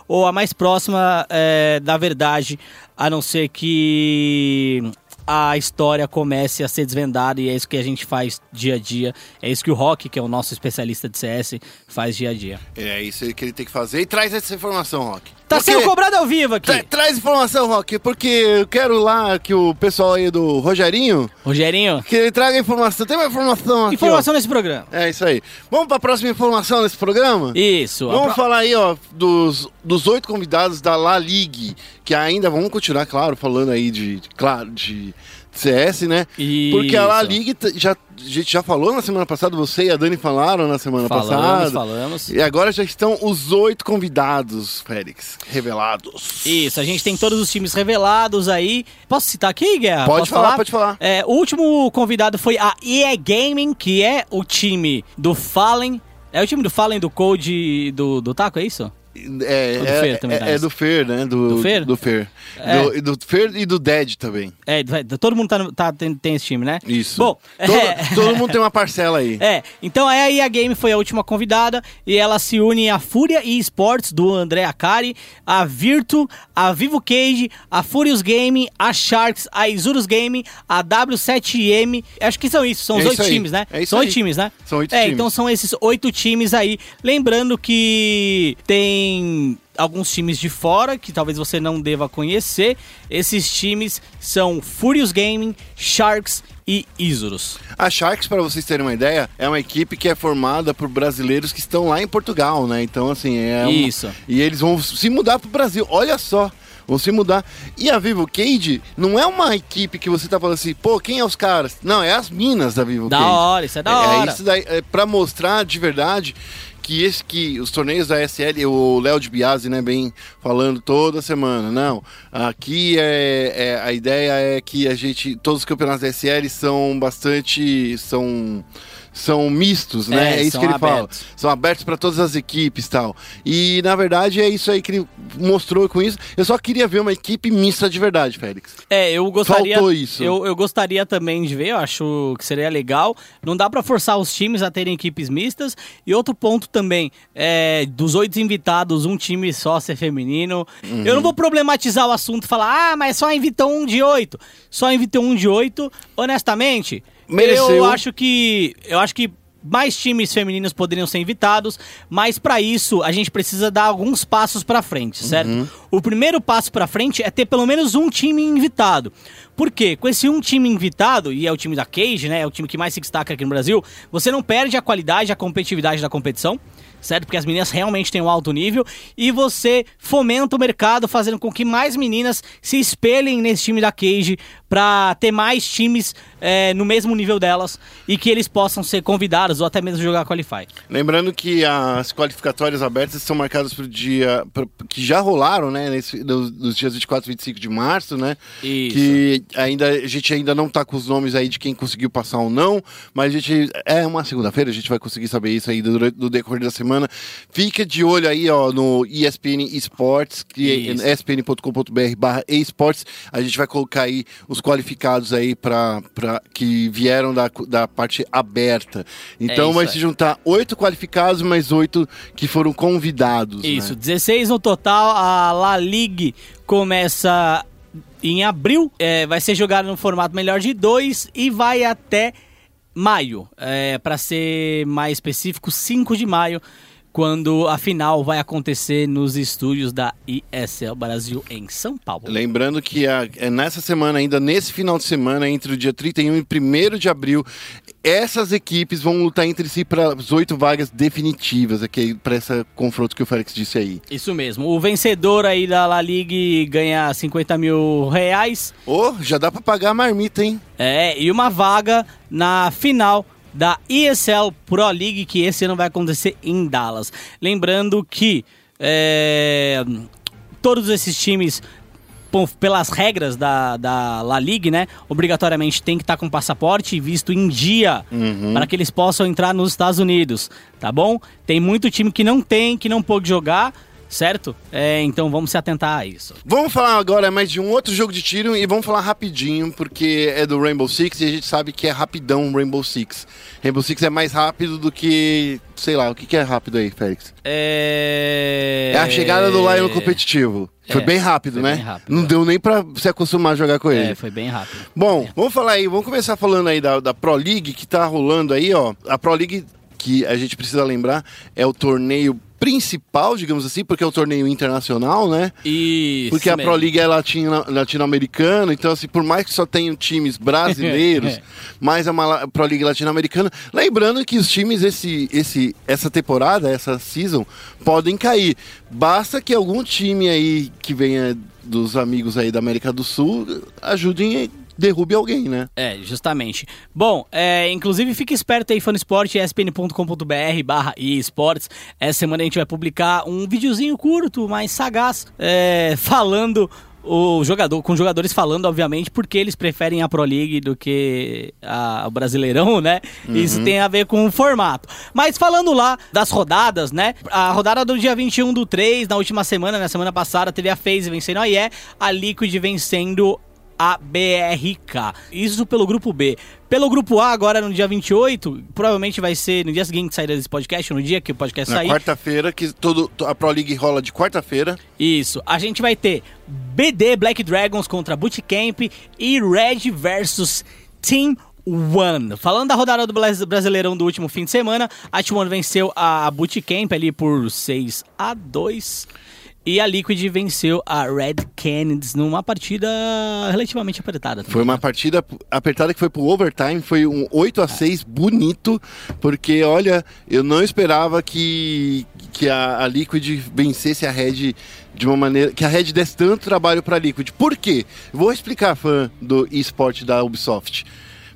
ou a mais próxima é, da verdade, a não ser que a história comece a ser desvendada e é isso que a gente faz dia a dia. É isso que o Rock, que é o nosso especialista de CS, faz dia a dia. É isso que ele tem que fazer. E traz essa informação, Rock. Tá Porque- sendo cobrado ao vivo aqui. Tra- traz informação, Rock, porque eu quero lá que o pessoal aí do Rogerinho, Rogerinho, que ele traga informação. Tem uma informação aqui, informação nesse programa. ó. É isso aí. Vamos pra próxima informação nesse programa? Isso. Vamos pro- falar aí, ó, dos, dos oito convidados da La Ligue, que ainda vamos continuar, claro, falando aí de, claro, de CS, né? Porque a La Isso. T- já, a gente já falou na semana passada, você e a Dani falaram na semana Falamos, passada. falamos. E agora já estão os oito convidados, Félix, revelados. Isso, a gente tem todos os times revelados aí. Posso citar aqui, Guerra? Pode Posso falar, pode falar. É, o último convidado foi a EA Gaming, que é o time do Fallen. É o time do Fallen do Code do, do Taco, é isso? É, do é, Fer também, é- é do Fer, né? Do, Do Fer? Do Fer. É. Do, do Fer e do Dead também. É, todo mundo tá, tá- tem, tem esse time, né? Isso. Bom, todo, é, todo mundo tem uma parcela aí. É, então a EA Game foi a última convidada e ela se une à Fúria e Esports do André Akari, a Virtu, a Vivo Cage, a Furious Game, a Sharks, a Isurus Game, a W7M. Acho que são isso, são os É oito aí, times, né? é são oito aí. times, né? São oito é, times. então são esses oito times aí. Lembrando que tem alguns times de fora que talvez você não deva conhecer. Esses times são Furious Gaming, Sharks e Isurus. A Sharks, para vocês terem uma ideia, é uma equipe que é formada por brasileiros que estão lá em Portugal, né? Então, assim, é. um- Isso. E eles vão se mudar pro Brasil. Olha só. Vão se mudar. E a Vivo Cage não é uma equipe que você tá falando assim, pô, quem é os caras? Não, é as minas da Vivo Da Cage. hora, isso é da É, hora. isso daí, é pra mostrar de verdade que esse que os torneios da SL, o Léo de Biasi, né, bem falando toda semana, não. Aqui é, é- a ideia é que a gente todos os campeonatos da SL são bastante são são mistos, né? É, É, isso que ele abertos. fala. São abertos para todas as equipes, tal. E na verdade é isso aí que ele mostrou com isso. Eu só queria ver uma equipe mista de verdade, Félix. É, eu gostaria. Faltou isso. Eu, eu gostaria também de ver, eu acho que seria legal. Não dá pra forçar os times a terem equipes mistas. E outro ponto também, é, dos oito invitados, um time só ser feminino. Uhum. Eu não vou problematizar o assunto e falar, ah, mas só invitou um de oito. Só invitou um de oito, honestamente. Mereceu. Eu acho que. Eu acho que mais times femininos poderiam ser invitados, mas para isso a gente precisa dar alguns passos para frente, certo? O primeiro passo para frente é ter pelo menos um time invitado. Por quê? Com esse um time invitado, e é o time da Cage, né? É o time que mais se destaca aqui no Brasil, você não perde a qualidade, a competitividade da competição certo? Porque as meninas realmente têm um alto nível e você fomenta o mercado fazendo com que mais meninas se espelhem nesse time da Cage para ter mais times é, no mesmo nível delas e que eles possam ser convidados ou até mesmo jogar Qualify. Lembrando que as qualificatórias abertas são marcadas para o dia. pra- que já rolaram, né? Nesse, nos, nos dias 24 e 25 de março, né? Isso. Que ainda, a gente ainda não tá com os nomes aí de quem conseguiu passar ou não, mas a gente. É uma segunda-feira, a gente vai conseguir saber isso aí durante no decorrer da semana. Fica de olho aí, ó, no ESPN Esports, que Isso. é espn.com.br barra esportes. A gente vai colocar aí os qualificados aí para que vieram da, da parte aberta. Então isso vai se juntar oito qualificados, mais oito que foram convidados. Isso, né? 16 no total. A La Ligue começa em abril, é, vai ser jogado no formato melhor de dois e vai até maio. É, Para ser mais específico, 5 de maio, quando a final vai acontecer nos estúdios da ESL Brasil em São Paulo. Lembrando que a- é nessa semana, ainda nesse final de semana, entre o dia 31 e 1 de abril, essas equipes vão lutar entre si para as oito vagas definitivas, aqui para esse confronto que o Félix disse aí. Isso mesmo. O vencedor aí da La Ligue ganha 50 mil reais. Ô, já dá para pagar a marmita, hein? É, e uma vaga na final da ESL Pro League, que esse ano vai acontecer em Dallas. Lembrando que é, todos esses times, bom, pelas regras da, da La Ligue, né, obrigatoriamente tem que estar com passaporte e visto em dia para que eles possam entrar nos Estados Unidos, tá bom? Tem muito time que não tem, que não pôde jogar, certo? É, então vamos se atentar a isso. Vamos falar agora mais de um outro jogo de tiro e vamos falar rapidinho, porque é do Rainbow Six e a gente sabe que é rapidão o Rainbow Six. Rainbow Six é mais rápido do que. sei lá, o que que é rápido aí, Félix? É, É a chegada do Lion no competitivo. Foi É, bem rápido, foi né? bem rápido, Não é. deu nem pra se acostumar a jogar com ele. É, foi bem rápido. Bom, vamos falar aí, vamos começar falando aí da, da Pro League que tá rolando aí, ó. A Pro League, que a gente precisa lembrar, é o torneio principal, digamos assim, porque é o torneio internacional, né? Isso. Porque a. Pro League é latino- latino-americana, então assim, por mais que só tenham times brasileiros, mais é uma la- Pro League latino-americana. Lembrando que os times esse, esse, essa temporada, essa season, podem cair. Basta que algum time aí que venha dos amigos aí da América do Sul ajudem derrube alguém, né? É, justamente. Bom, é, inclusive fique esperto aí, fã do esporte, espn.com.br barra esportes. Essa semana a gente vai publicar um videozinho curto, mas sagaz, é, falando o jogador, com jogadores falando, obviamente, porque eles preferem a Pro League do que a- o Brasileirão, né? Isso tem a ver com o formato. Mas falando lá das rodadas, né? A rodada do dia 21 do 3, na última semana, na semana passada, teve a FaZe vencendo a IE, a Liquid vencendo a BRK. Isso pelo grupo B. Pelo grupo A, agora no dia 28, provavelmente vai ser no dia seguinte de saída desse podcast, no dia que o podcast Na sair. quarta-feira, que todo, a Pro League rola de quarta-feira. Isso. A gente vai ter BD Black Dragons contra Bootcamp e Red versus Team One. Falando da rodada do Bras- Brasileirão do último fim de semana, a Team One venceu a Bootcamp ali por 6 a 2 e a Liquid venceu a Red Canids numa partida relativamente apertada. também. Foi uma partida apertada que foi pro overtime, foi um 8 a 6 bonito, porque olha, eu não esperava que, que a, a Liquid vencesse a Red de uma maneira. que a Red desse tanto trabalho pra Liquid. Por quê? Vou explicar, fã do esporte da Ubisoft.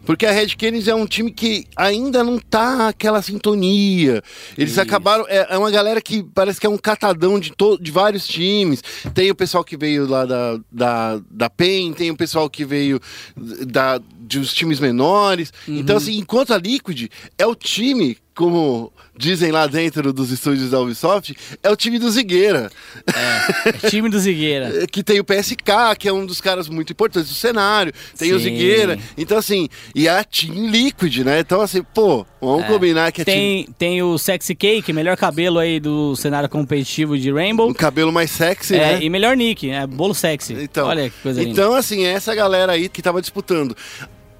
Porque a Red Canids é um time que ainda não tá aquela sintonia. Eles Isso. acabaram. É, é uma galera que parece que é um catadão de, to, de vários times. Tem o pessoal que veio lá da, da, da PEN, tem o pessoal que veio da, de os times menores. Então, assim, enquanto a Liquid é o time, como dizem lá dentro dos estúdios da Ubisoft, é o time do Zigueira. É, time do Zigueira. É, que tem o PSK, que é um dos caras muito importantes do cenário, tem o Sim. Zigueira, então assim, e a Team Liquid, né? Então assim, pô, vamos combinar que a Team, Tem, tem o Sexy Cake, melhor cabelo aí do cenário competitivo de Rainbow. um cabelo mais sexy, É, né? e melhor nick, é bolo sexy. Então, Olha que coisa linda. então assim, é essa galera aí que tava disputando.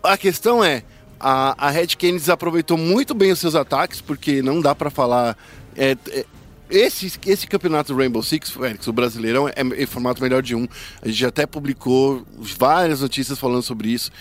A questão é, A, a Red Canids aproveitou muito bem os seus ataques, porque não dá pra falar. é, é, esse, esse campeonato do Rainbow Six, Félix, o Brasileirão, é em formato melhor de um. A gente até publicou várias notícias falando sobre isso.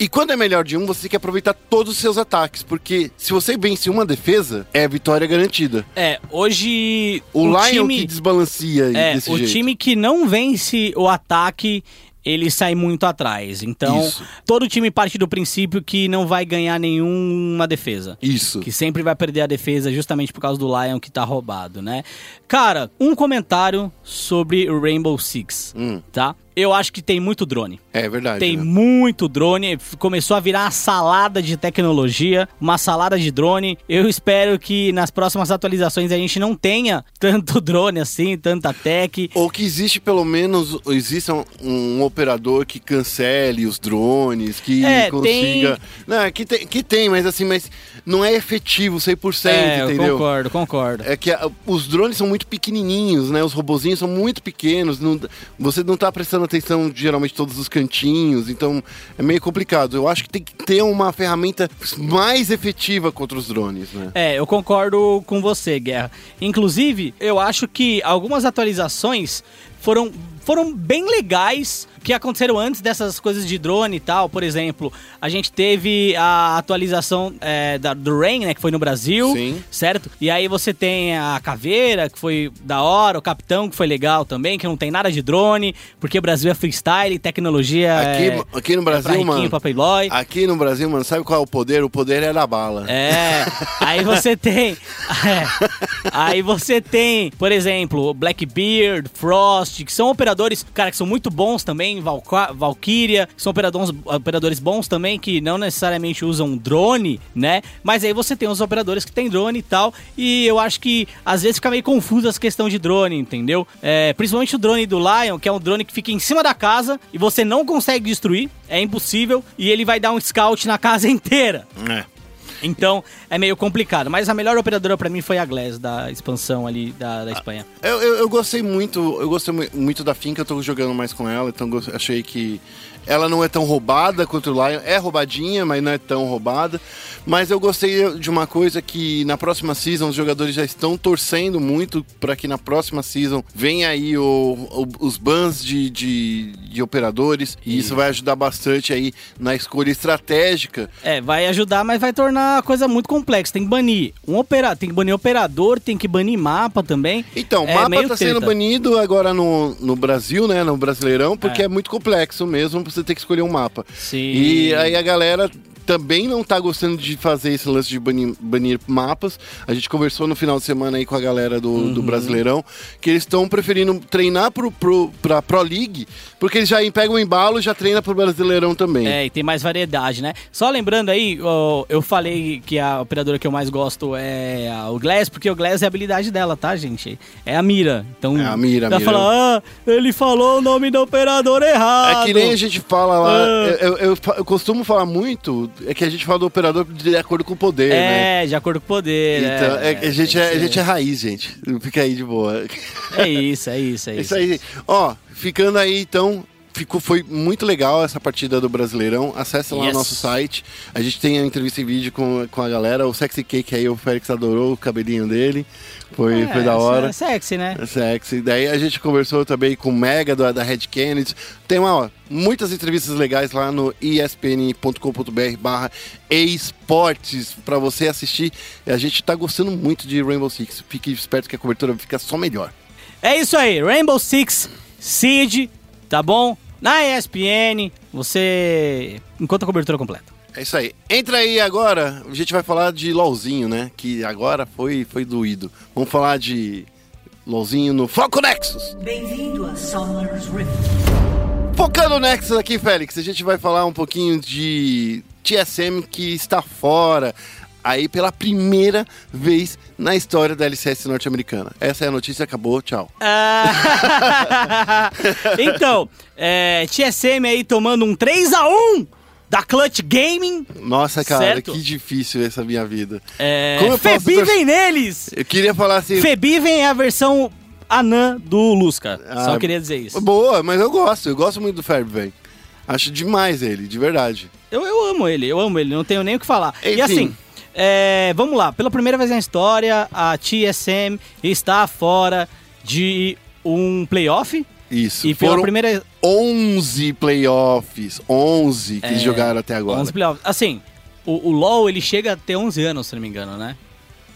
E quando é melhor de um, você tem que aproveitar todos os seus ataques, porque se você vence uma defesa, é a vitória garantida. É, hoje O, Lion time, que desbalancia é, desse o jeito. time que não vence o ataque, ele sai muito atrás. Então, Isso. todo time parte do princípio que não vai ganhar nenhuma defesa. Isso. Que sempre vai perder a defesa justamente por causa do Lion que tá roubado, né? Cara, um comentário sobre o Rainbow Six, Hum. tá? Eu acho que tem muito drone. É verdade. Tem né? muito drone, começou a virar uma salada de tecnologia, uma salada de drone. Eu espero que nas próximas atualizações a gente não tenha tanto drone assim, tanta tech. Ou que existe pelo menos exista um, um operador que cancele os drones, que É, consiga. Não, é que tem, que tem, mas assim, mas não é efetivo 100%, é, eu entendeu? concordo, concordo. É que a- os drones são muito pequenininhos, né? Os robozinhos são muito pequenos. não- você não tá prestando atenção geralmente todos os cantinhos, então é meio complicado. Eu acho que tem que ter uma ferramenta mais efetiva contra os drones, né? É, eu concordo com você, Guerra. Inclusive, eu acho que algumas atualizações foram, foram bem legais que aconteceram antes dessas coisas de drone e tal. Por exemplo, a gente teve a atualização é, da, do Rain, né, que foi no Brasil, Sim. certo? E aí você tem a caveira, que foi da hora, o capitão, que foi legal também, que não tem nada de drone, porque o Brasil é freestyle, tecnologia Aqui, é, aqui no é Brasil, riquinho, mano. Aqui no Brasil, mano, sabe qual é o poder? O poder é da bala. É, aí você tem. é, aí você tem, por exemplo, Blackbeard, Frost, que são operadores, cara, que são muito bons também, Valkyria, são operadores, operadores bons também, que não necessariamente usam drone, né? Mas aí você tem os operadores que tem drone e tal, e eu acho que às vezes fica meio confuso essa questão de drone, entendeu? É, principalmente o drone do Lion, que é um drone que fica em cima da casa e você não consegue destruir, é impossível, e ele vai dar um scout na casa inteira. É. Então é meio complicado. Mas a melhor operadora pra mim foi a Glass, da expansão ali da, da Espanha. Eu, eu, eu gostei muito, eu gostei mu- muito da Finca, eu tô jogando mais com ela, então achei que ela não é tão roubada quanto o Lion. É roubadinha, mas não é tão roubada. Mas eu gostei de uma coisa que na próxima season os jogadores já estão torcendo muito para que na próxima season venha aí o, o- os bans de, de, de operadores. E isso vai ajudar bastante aí na escolha estratégica É, vai ajudar, mas vai tornar a coisa muito complexa. Tem que banir um opera... tem que banir operador, tem que banir mapa também. Então, o É mapa meio tá sendo banido agora no, no Brasil, né? No Brasileirão, porque é. muito complexo mesmo você ter que escolher um mapa. Sim. E aí a galera também não tá gostando de fazer esse lance de banir, banir mapas. A gente conversou no final de semana aí com a galera do, Uhum. do Brasileirão, que eles estão preferindo treinar pro, pro, pra Pro League, porque eles já pegam o embalo e já treina pro Brasileirão também. É, e tem mais variedade, né? Só lembrando aí, eu falei que a operadora que eu mais gosto é o Glass, porque o Glass é a habilidade dela, tá, gente? É a mira. Então, É a mira, ela mira. fala, ah, ele falou o nome do operador errado. É que nem a gente fala lá, Ah. eu, eu- eu- eu costumo falar muito, é que a gente fala do operador de acordo com o poder, né? É, de acordo com o poder. Então, é, é- a, gente é, a gente é raiz, gente. Fica aí de boa. É isso, é isso, é É isso. isso aí. Ó, ficando aí então. Ficou, foi muito legal essa partida do Brasileirão. Acesse lá Yes. o nosso site. A gente tem a entrevista em vídeo com, com a galera. O Sexy Cake aí, o Félix adorou o cabelinho dele. Foi, É, foi da hora. É sexy, né? É sexy. Daí a gente conversou também com o Mega da, da Red Kennedy. Tem uma, ó, muitas entrevistas legais lá no espn.com.br barra esportes para você assistir. A gente tá gostando muito de Rainbow Six. Fique esperto que a cobertura fica só melhor. É isso aí, Rainbow Six Siege, tá bom? Na ESPN, você encontra a cobertura completa. É isso aí. Entra aí agora, a gente vai falar de LOLzinho, né? Que agora foi, foi doído. Vamos falar de LOLzinho no Foco Nexus. Bem-vindo a Summer's Rift. Focando no Nexus aqui, Félix, a gente vai falar um pouquinho de TSM que está fora aí pela primeira vez na história da LCS norte-americana. Essa é a notícia, acabou, tchau. Ah, então, é, TSM aí tomando um 3x1 da Clutch Gaming. Nossa, cara, Certo. que difícil essa minha vida. É, Como eu posso neles! Eu queria falar assim... Febiven é a versão anã do Lusca. Ah, Só queria dizer isso. Boa, mas eu gosto, eu gosto muito do Fairbank. Acho demais ele, de verdade. Eu, eu amo ele, eu amo ele, não tenho nem o que falar. E Enfim. assim, é, vamos lá, pela primeira vez na história, a TSM está fora de um playoff. Isso. E pela Foram primeira. 11 playoffs. 11 que É, jogaram até agora. 11 playoffs. Assim, o, o LoL ele chega a ter 11 anos, se não me engano, né?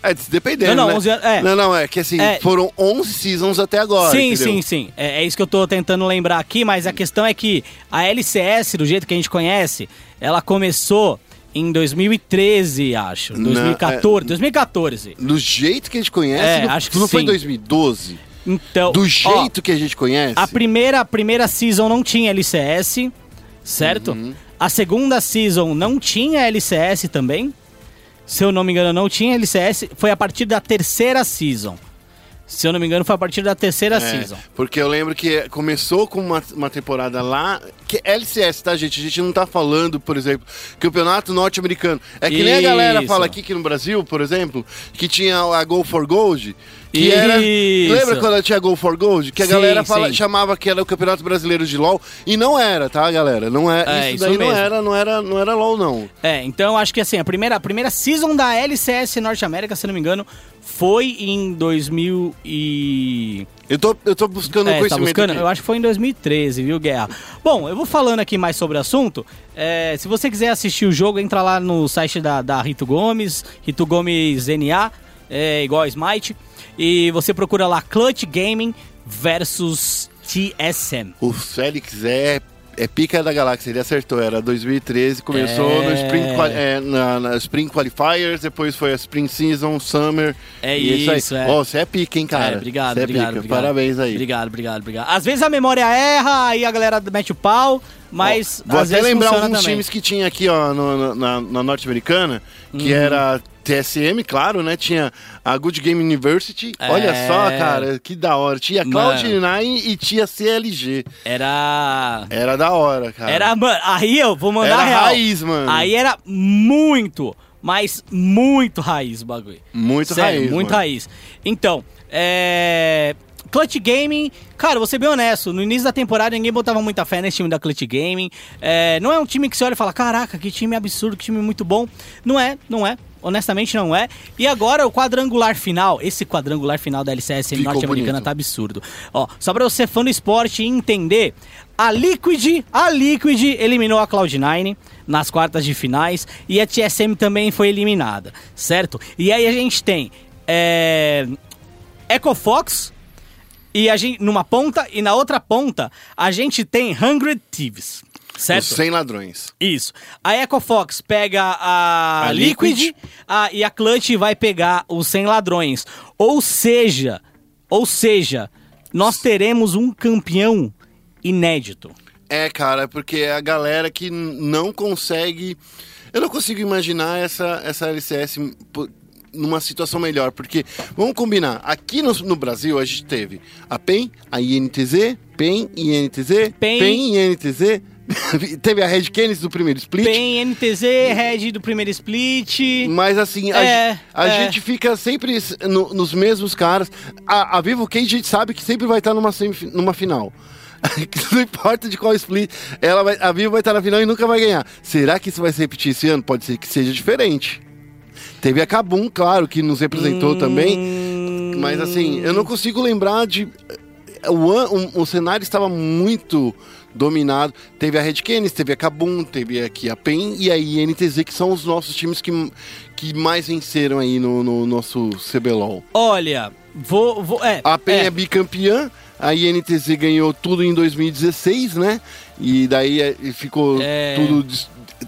É, dependendo, Não, não, né? 11 anos- é. Não, não, é que assim, É. foram 11 seasons até agora, sim, entendeu? sim, sim. É, é isso que eu tô tentando lembrar aqui, mas a questão é que a LCS, do jeito que a gente conhece, ela começou em 2013, acho. Não, 2014. 2014. Do jeito que a gente conhece, É, não, acho que não foi sim. em 2012? Então. Do ó, jeito que a gente conhece? A primeira, a primeira season não tinha LCS, certo? Uhum. A segunda season não tinha LCS também. Se eu não me engano, não tinha LCS. Foi a partir da terceira season. Se eu não me engano, foi a partir da terceira É, season. porque eu lembro que começou com uma, uma temporada lá, que é LCS, tá, gente? A gente não tá falando, por exemplo, campeonato norte-americano. É que nem a galera Isso. fala aqui que no Brasil, por exemplo, que tinha a Go for Gold, que era... Lembra quando tinha Go for Gold? Que a Sim, galera fala- chamava que era o Campeonato Brasileiro de LoL, e não era, tá, galera? Não é, É, isso isso daí não era, não era, não era LoL, não. É, então acho que assim, a primeira, a primeira season da LCS Norte América, se não me engano, foi em 2000 e... Eu tô, eu tô buscando É, tá conhecimento buscando? aqui. Eu acho que foi em 2013, viu, Guerra? Bom, eu vou falando aqui mais sobre o assunto. É, se você quiser assistir o jogo, entra lá no site da, da Rito Gomes, Rito Gomes NA, é, igual a Smite, e você procura lá Clutch Gaming versus TSM. O Félix é, é pica da galáxia, ele acertou. Era 2013, começou É. no Spring, Quali- é, na, na Spring Qualifiers, depois foi a Spring Season, Summer. É e isso, aí. é. Ó, você é pica, hein, cara? É, obrigado, é obrigado, pica. obrigado. Parabéns aí. Obrigado, obrigado, obrigado. Às vezes a memória erra, aí a galera mete o pau, mas Vou às até lembrar alguns também. times que tinha aqui, ó, no- no- na, na norte-americana, que Uhum. era TSM, claro, né? Tinha a Good Game University. É. Olha só, cara, que da hora. Tinha Mano. Cloud9 e tinha CLG. Era... Era da hora, cara. Era, mano, aí eu vou mandar Era real. raiz, mano. Aí era muito, mas muito raiz o bagulho. Muito Sério, raiz, muito mano. raiz. Então, é... Clutch Gaming, cara, vou ser bem honesto, no início da temporada ninguém botava muita fé nesse time da Clutch Gaming. É, não é um time que você olha e fala, caraca, que time absurdo, que time muito bom. Não é, não é. Honestamente não é. E agora o quadrangular final, esse quadrangular final da LCS Ficou norte-americana tá absurdo. Ó, só pra você fã do esporte entender, a Liquid, a Liquid eliminou a Cloud9 nas quartas de finais e a TSM também foi eliminada, certo? E aí a gente tem é, Echo Fox e a gente numa ponta e na outra ponta a gente tem Hungry Thieves, Os certo? 100 ladrões. Isso. A EcoFox pega a, A Liquid, Liquid. a- e a Clutch vai pegar os 100 ladrões. Ou seja, ou seja, nós teremos um campeão inédito. É, cara, porque é a galera que não consegue. Eu não consigo imaginar essa, essa LCS numa situação melhor, porque, vamos combinar, aqui no, no Brasil a gente teve a PEN, a INTZ, PEN, INTZ, PEN. PEN, INTZ, teve a Red Canids do primeiro split. Tem NTZ, Red do primeiro split. Mas assim, a, É, a é. gente fica sempre no- nos mesmos caras. A, a Vivo Cage a gente sabe que sempre vai estar numa, numa final. Não importa de qual split, ela vai, a Vivo vai estar na final e nunca vai ganhar. Será que isso vai se repetir esse ano? Pode ser que seja diferente. Teve a Kabum, claro, que nos representou também. Hum, Mas assim, eu não consigo lembrar de. O, an- o, o cenário estava muito dominado. Teve a Red Canids, teve a Kabum, teve aqui a PEN e a INTZ, que são os nossos times que, que mais venceram aí no, no nosso CBLOL. Olha, vou. vou é, A PEN é. é, bicampeã, a INTZ ganhou tudo em 2016, né? E daí é, ficou É. tudo,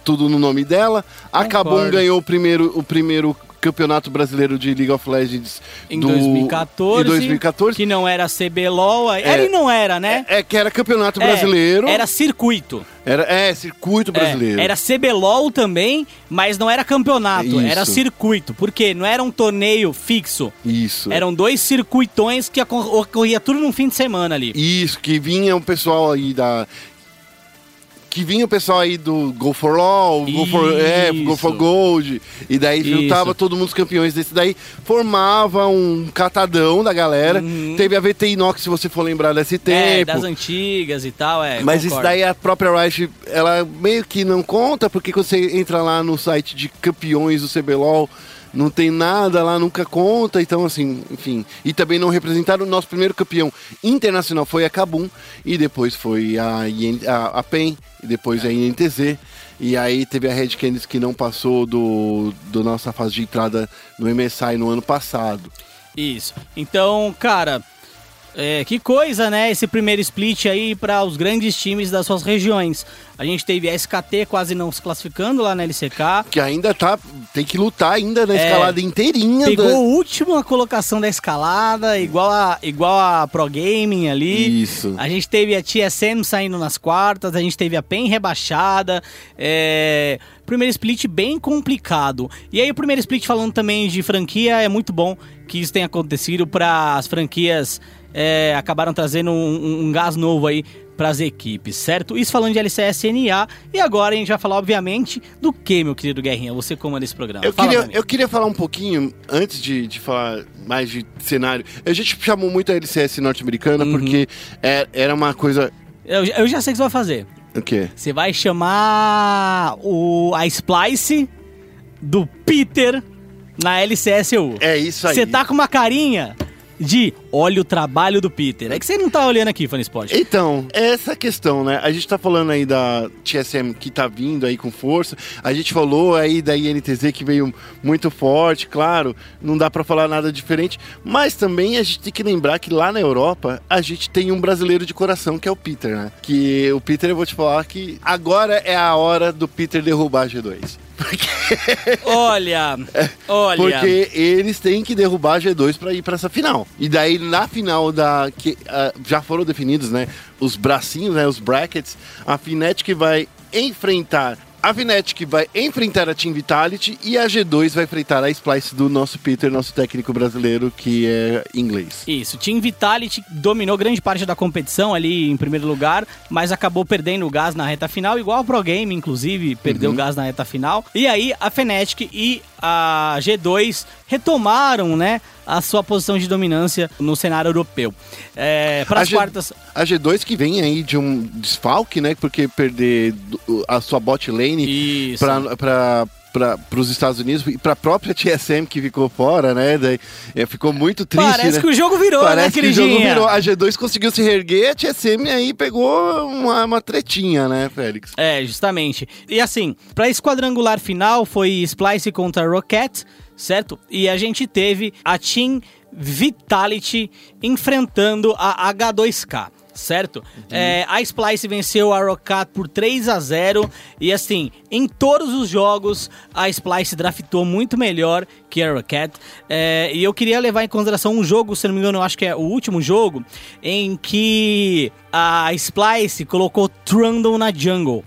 tudo no nome dela. A Kabum ganhou o primeiro, o primeiro campeonato brasileiro de League of Legends em do- 2014. em 2014. Que não era CBLOL. Era e não era, né? É, é que era campeonato É, brasileiro. Era circuito. Era, é, circuito brasileiro. É, era CBLOL também, mas não era campeonato, Isso. era circuito. Por quê? Não era um torneio fixo. Isso. Eram dois circuitões que ocorria tudo num fim de semana ali. Isso, que vinha um pessoal aí da. Que vinha o pessoal aí do Go for All, Go for, é, Go for Isso. Gold, e daí juntava Isso. todo mundo os campeões desse daí, formava um catadão da galera. Teve a VT Inox, se você for lembrar desse Uhum. É, tempo. das antigas e tal, é. Mas isso concordo. daí a própria Riot, ela meio que não conta, porque quando você entra lá no site de campeões do CBLOL, não tem nada lá, nunca conta, então assim, enfim. E também não representaram o nosso primeiro campeão internacional foi a Kabum, e depois foi a, IN, a, a PEN, e depois a INTZ. E aí teve a Red Canids que não passou do, do nossa fase de entrada no MSI no ano passado. Isso. Então, cara, é, que coisa, né? Esse primeiro split aí para os grandes times das suas regiões. A gente teve a SKT quase não se classificando lá na LCK. Que ainda tá, tem que lutar ainda na É, escalada inteirinha. Pegou da- a última colocação da escalada, igual a, igual a Pro Gaming ali. Isso. A gente teve a TSM saindo nas quartas, a gente teve a PEN rebaixada. É... Primeiro split bem complicado. E aí, o primeiro split falando também de franquia, é muito bom que isso tenha acontecido para as franquias é, acabaram trazendo um, um gás novo aí para as equipes, certo? Isso falando de LCS-NA. E agora a gente vai falar, obviamente, do que, meu querido Guerrinha? Você comanda esse programa. Eu Fala queria, eu queria falar um pouquinho, antes de, de falar mais de cenário, a gente chamou muito a LCS norte-americana Uhum. porque é- era uma coisa. Eu, eu já sei o que você vai fazer. O quê? Você vai chamar o, a Splice do Peter na LCSU. É isso aí. Você tá com uma carinha de olha o trabalho do Peter. É que você não tá olhando aqui, Fan Sport. Então, essa questão, né? A gente tá falando aí da TSM que tá vindo aí com força. A gente falou aí da INTZ que veio muito forte, claro, não dá pra falar nada diferente. Mas também a gente tem que lembrar que lá na Europa a gente tem um brasileiro de coração que é o Peter, né? Que o Peter, eu vou te falar que agora é a hora do Peter derrubar a G2. Olha, olha. Porque eles têm que derrubar a G2 pra ir pra essa final. E daí na final da que ah, já foram definidos, né, os bracinhos, né, os brackets, a Fnatic vai enfrentar a Fnatic vai enfrentar a Team Vitality e a G2 vai enfrentar a Splice do nosso Peter, nosso técnico brasileiro, que é inglês. Isso, Team Vitality dominou grande parte da competição ali em primeiro lugar, mas acabou perdendo o gás na reta final, igual a Pro Game, inclusive, perdeu Uhum. o gás na reta final. E aí a Fnatic e a G2 retomaram, né, a sua posição de dominância no cenário europeu. É, para A as quartas, A G2 que vem aí de um desfalque, né? Porque perder a sua bot lane para para os Estados Unidos e para a própria TSM que ficou fora, né? Daí, é, ficou muito triste, Parece né? que o jogo virou, Parece né, que o jogo queridinha? virou. A G2 conseguiu se reerguer, a TSM aí pegou uma, uma tretinha, né, Félix? É, justamente. E assim, para esse quadrangular final foi Splice contra Rocket, certo? E a gente teve a Team Vitality enfrentando a H2K. Certo? É, a Splice venceu a Rocket por 3 a 0 E assim, em todos os jogos, a Splice draftou muito melhor que a Rocket. É, e eu queria levar em consideração um jogo, se não me engano, eu acho que é o último jogo, em que a Splice colocou Trundle na jungle.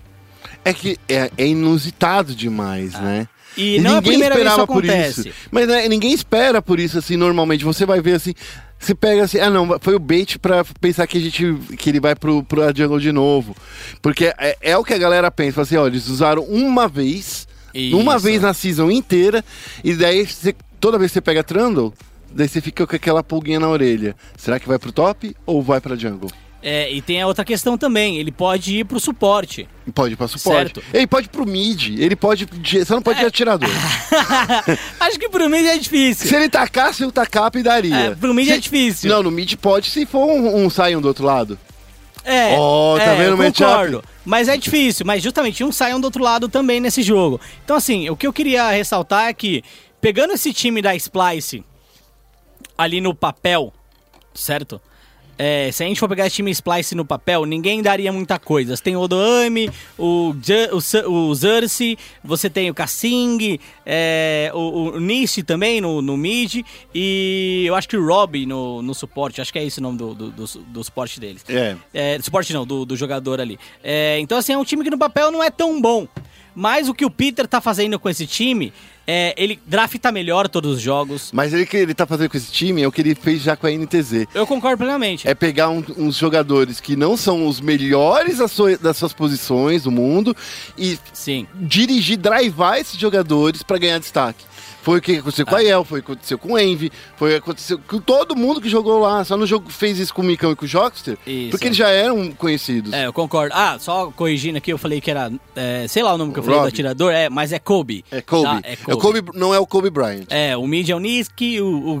É que é, é inusitado demais, Ah. né? E não é a primeira vez que isso acontece. Mas né, ninguém espera por isso, assim, normalmente. Você vai ver assim. Você pega assim, ah não, foi o bait pra pensar que a gente que ele vai pro, pro jungle de novo. Porque é, é o que a galera pensa, assim, ó, eles usaram uma vez, uma Isso. vez na season inteira, e daí você- toda vez que você pega Trundle, daí você fica com aquela pulguinha na orelha. Será que vai pro top ou vai pra jungle? É, e tem a outra questão também, ele pode ir pro suporte. Pode ir pra suporte. Certo. Ele pode ir pro mid, ele pode. Você não pode ir atirador. Acho que pro mid é difícil. Se ele tacasse o tacap, daria. É, pro mid Se- é difícil. Não, no mid pode se for um, um Sion do outro lado. É, Ó, tá é, vendo eu concordo. Mas é difícil, mas justamente um saiam do outro lado também nesse jogo. Então assim, o que eu queria ressaltar é que, pegando esse time da Splice ali no papel, certo? É, se a gente for pegar esse time Splice no papel, ninguém daria muita coisa. Você tem o Odoami, o, Ju- o, o Zersi, você tem o Kassing, é, o, o Nishi também no, no mid, e eu acho que o Rob no, no suporte, acho que é esse o nome do, do, do, do suporte deles. É. É, suporte não, do, do jogador ali. É, então, assim, é um time que no papel não é tão bom. Mas o que o Peter tá fazendo com esse time É, ele drafta melhor todos os jogos. Mas ele que ele tá fazendo com esse time é o que ele fez já com a NTZ. Eu concordo plenamente. É pegar um- uns jogadores que não são os melhores das, sua- das suas posições do mundo e Sim. dirigir, drivar esses jogadores pra ganhar destaque. Foi o que aconteceu com a Yel, foi o que aconteceu com o Envy, foi o que aconteceu com todo mundo que jogou lá. Só no jogo fez isso com o Micão e com o Jockster, Isso. porque eles já eram conhecidos. É, eu concordo. Ah, só corrigindo aqui, eu falei que era. é, sei lá o nome que eu falei Rob. do atirador, é, mas é Kobe. É Kobe. tá? É o Kobe, não é o Kobe Bryant. É, o Mid é o Niski, o, o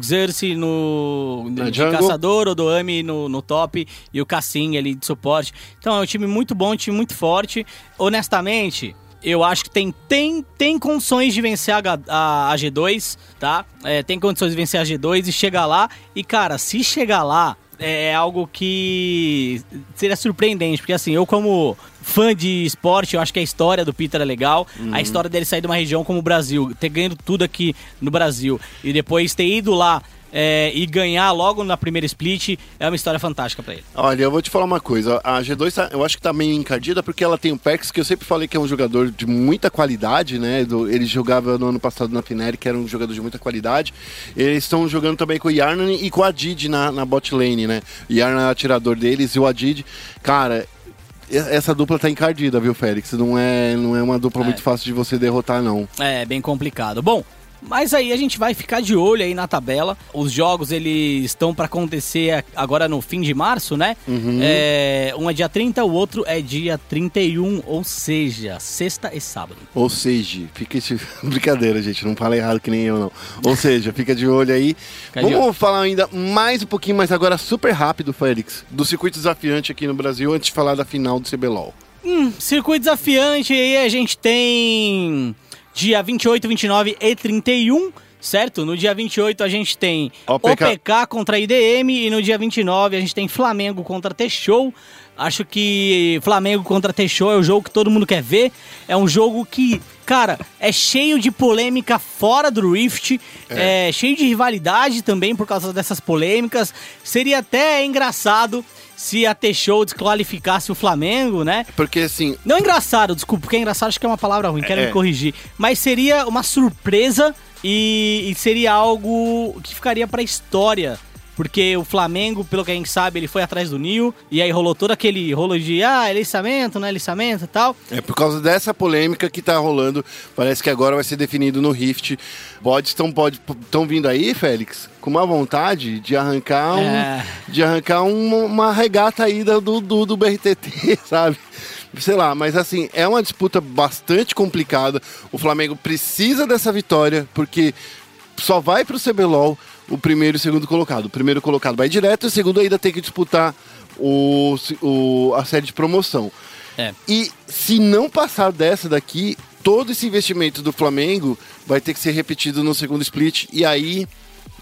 no, Na de caçador, o Doami no, no top e o Cassim ali de suporte. Então é um time muito bom, um time muito forte. Honestamente, eu acho que tem, tem, tem condições de vencer a, a, a G2, tá? É, tem condições de vencer a G2 e chegar lá. E cara, se chegar lá, é algo que seria surpreendente, porque assim, eu como fã de esporte, eu acho que a história do Peter é legal, a história dele sair de uma região como o Brasil, ter ganho tudo aqui no Brasil e depois ter ido lá é, e ganhar logo na primeira split é uma história fantástica pra ele. Olha, eu vou te falar uma coisa. A G2, tá- eu acho que tá meio encardida porque ela tem o Pex, que eu sempre falei que é um jogador de muita qualidade, né? Ele jogava no ano passado na Fineri, que era um jogador de muita qualidade. Eles estão jogando também com o Yarnan e com o Adid na, na bot lane, né? O Yarnan é atirador deles e o Adid, cara. Essa dupla tá encardida, viu, Félix? Não é, não é uma dupla É. muito fácil de você derrotar, não. É bem complicado. Bom, mas aí a gente vai ficar de olho aí na tabela. Os jogos eles estão pra acontecer agora no fim de março, né? É, um é dia 30, o outro é dia 31, ou seja, sexta e sábado. Ou seja, fica esse... Brincadeira, gente, não fala errado que nem eu, não. Ou seja, fica de olho aí. Fica de Vamos falar ainda mais um pouquinho, mas agora super rápido, Félix, do circuito desafiante aqui no Brasil, antes de falar da final do CBLOL. Hum, circuito desafiante aí a gente tem dia 28, 29 e 31, certo? No dia 28 a gente tem OPK. OPK contra IDM e no dia 29 a gente tem Flamengo contra T-Show. Acho que Flamengo contra T-Show é o jogo que todo mundo quer ver. É um jogo que, cara, é cheio de polêmica fora do Rift, é. cheio de rivalidade também por causa dessas polêmicas. Seria até engraçado se a T-Show desqualificasse o Flamengo, né? Porque assim, Não engraçado, desculpa, porque engraçado acho que é uma palavra ruim, quero É. me corrigir. Mas seria uma surpresa e, e seria algo que ficaria pra história. Porque o Flamengo, pelo que a gente sabe, ele foi atrás do Nil. E aí rolou todo aquele rolo de, ah, é liçamento, não é liçamento e tal. é por causa dessa polêmica que tá rolando. Parece que agora vai ser definido no Rift. Bots estão pode, tão vindo aí, Félix, com uma vontade de arrancar um, É. de arrancar uma, uma regata aí do, do, do BRTT, sabe? Sei lá, mas assim, é uma disputa bastante complicada. O Flamengo precisa dessa vitória, porque só vai pro CBLOL o primeiro e o segundo colocado. O primeiro colocado vai direto, o segundo ainda tem que disputar o, o- a série de promoção. É. E se não passar dessa daqui, todo esse investimento do Flamengo vai ter que ser repetido no segundo split. E aí,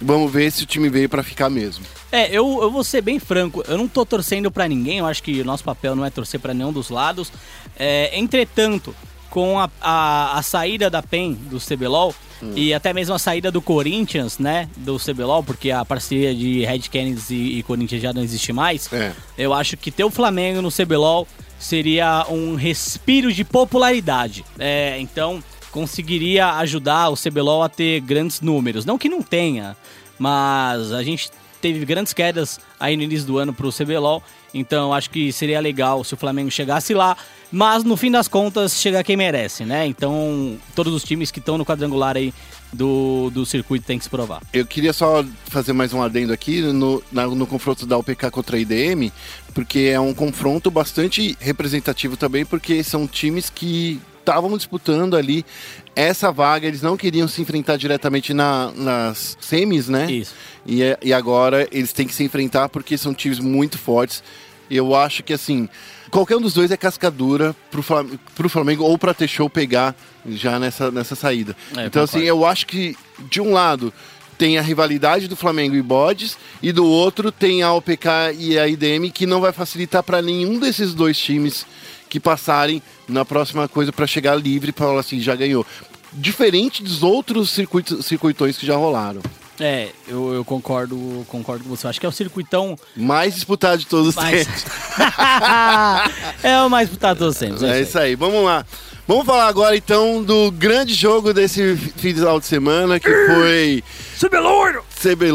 vamos ver se o time veio pra ficar mesmo. É, eu, eu vou ser bem franco, eu não tô torcendo pra ninguém, eu acho que o nosso papel não é torcer pra nenhum dos lados. É, entretanto, com a, a, a saída da PEN do CBLOL e até mesmo a saída do Corinthians, né, do CBLOL, porque a parceria de Red Canids e, e Corinthians já não existe mais, É. eu acho que ter o Flamengo no CBLOL seria um respiro de popularidade. É, então, conseguiria ajudar o CBLOL a ter grandes números. Não que não tenha, mas a gente teve grandes quedas aí no início do ano pro CBLOL. Então, acho que seria legal se o Flamengo chegasse lá. Mas, no fim das contas, chega quem merece, né? Então, todos os times que estão no quadrangular aí do, do circuito tem que se provar. Eu queria só fazer mais um adendo aqui no, na- no confronto da UPK contra a IDM, porque é um confronto bastante representativo também, porque são times que estavam disputando ali essa vaga, eles não queriam se enfrentar diretamente na- nas semis, né? Isso. E, é- e agora eles têm que se enfrentar porque são times muito fortes. Eu acho que assim, qualquer um dos dois é cascadura pro Flamengo, pro Flamengo ou pra T-Show pegar já nessa, nessa saída. É, então, assim, concordo. eu acho que de um lado tem a rivalidade do Flamengo e Bodes, e do outro tem a OPK e a IDM, que não vai facilitar para nenhum desses dois times que passarem na próxima coisa para chegar livre para falar assim, já ganhou. Diferente dos outros circuitos, circuitões que já rolaram. É, eu, eu concordo, concordo com você. Eu acho que é o circuitão Mais disputado de todos os mais. tempos. é o mais disputado de todos sempre. É isso aí, vamos lá. Vamos falar agora então do grande jogo desse final de semana, que foi Cibelouro! CB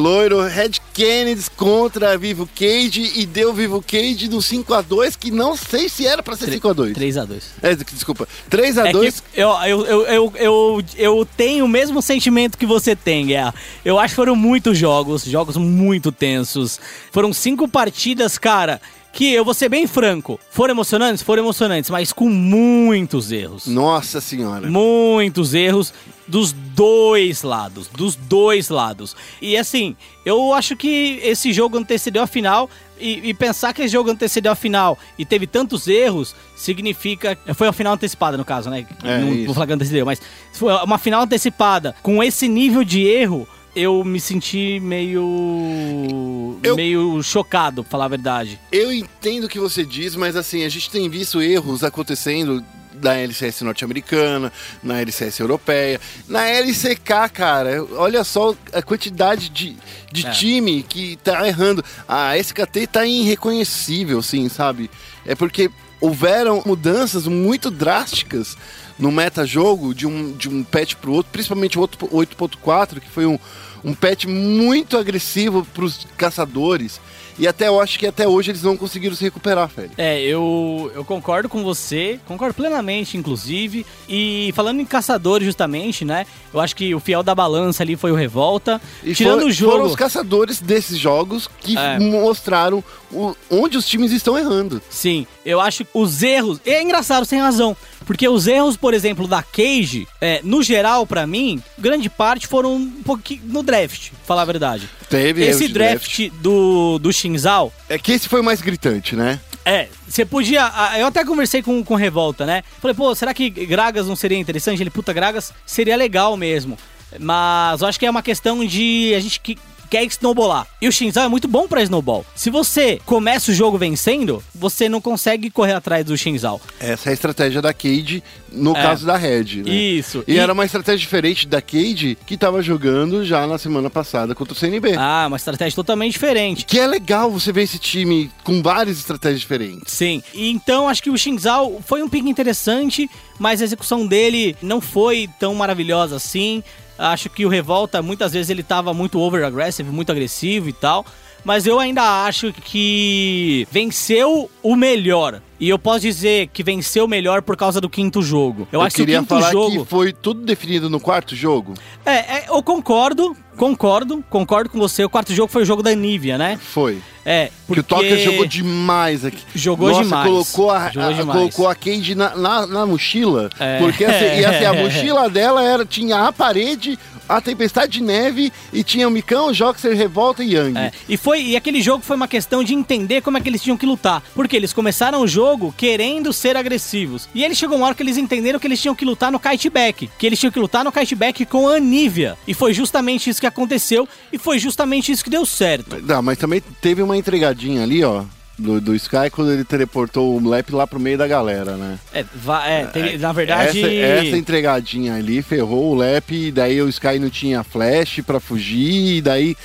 Red Kennedy contra Vivo Cage e deu Vivo Cage no 5x2, que não sei se era pra ser 5x2. 3x2. É, desculpa, É 3x2. que eu, eu, eu, eu, eu, eu tenho o mesmo sentimento que você tem, Guerra. Eu acho que foram muitos jogos, jogos muito tensos. Foram cinco partidas, cara, que eu vou ser bem franco. Foram emocionantes? Foram emocionantes, mas com muitos erros. Nossa senhora. Muitos erros dos dois lados, dos dois lados. E assim, eu acho que esse jogo antecedeu a final e, e pensar que esse jogo antecedeu a final e teve tantos erros significa foi a final antecipada no caso, né? É, não isso. vou falar que antecedeu, mas foi uma final antecipada com esse nível de erro. Eu me senti meio. Eu- meio chocado, pra falar a verdade. Eu entendo o que você diz, mas assim, a gente tem visto erros acontecendo na LCS norte-americana, na LCS europeia, na LCK, cara. Olha só a quantidade de, de É. time que tá errando. A SKT tá irreconhecível, sim, sabe? É porque houveram mudanças muito drásticas no meta-jogo de um, de um patch pro outro, principalmente o outro 8.4, que foi um, um patch muito agressivo pros caçadores. E até eu acho que até hoje eles não conseguiram se recuperar, velho. É, eu, eu concordo com você, concordo plenamente, inclusive. E falando em caçadores, justamente, né? Eu acho que o fiel da balança ali foi o Revolta. E Tirando foi- o jogo. Foram os caçadores desses jogos que É. mostraram o- onde os times estão errando. Sim, eu acho que os erros. É engraçado, sem razão. Porque os erros, por exemplo, da Cage, é, no geral, pra mim, grande parte foram um pouquinho no draft, pra falar a verdade. Teve Esse de draft, do, do Shinzal, É que esse foi o mais gritante, né? É, você podia. Eu até conversei com, com o Revolta, né? Falei, pô, será que Gragas não seria interessante? Ele, puta, Gragas seria legal mesmo. Mas eu acho que é uma questão de a gente que quer snowballar. E o Shinzal é muito bom pra snowball. Se você começa o jogo vencendo, você não consegue correr atrás do Shinzal. Essa é a estratégia da Cade no É. caso da Red, né? Isso. E, era uma estratégia diferente da Cade que tava jogando já na semana passada contra o CNB. Ah, uma estratégia totalmente diferente. Que é legal você ver esse time com várias estratégias diferentes. Sim. E então acho que o Shinzal foi um pick interessante, mas a execução dele não foi tão maravilhosa assim. Acho que o Revolta, muitas vezes, ele tava muito over-aggressive, muito agressivo e tal. Mas eu ainda acho que venceu o melhor. E eu posso dizer que venceu o melhor por causa do quinto jogo. Eu, acho que o quinto falar jogo. que foi tudo definido no quarto jogo. É, é, eu concordo, concordo, concordo com você. O quarto jogo foi o jogo da Nivea, né? Foi. É, porque... Que o Tucker jogou demais aqui. Jogou Nossa, demais. colocou a, Jogou a- demais. colocou a Cade na, na, na mochila. É. Porque assim, e assim, a mochila dela era, tinha a parede, a tempestade de neve e tinha o Micão, Joxer, Revolta e Yang. É, e, foi, e aquele jogo foi uma questão de entender como é que eles tinham que lutar. Porque eles começaram o jogo querendo ser agressivos. E eles chegou uma hora que eles entenderam que eles tinham que lutar no kiteback. Que eles tinham que lutar no kiteback com a Anivia. E foi justamente isso que aconteceu. E foi justamente isso que deu certo. Não, mas também teve uma entregadinha ali, ó. Do, do Sky quando ele teleportou o Lep lá pro meio da galera, né? É, é, tem- na verdade. Essa, essa entregadinha ali ferrou o Lep, e daí o Sky não tinha flash pra fugir, e daí.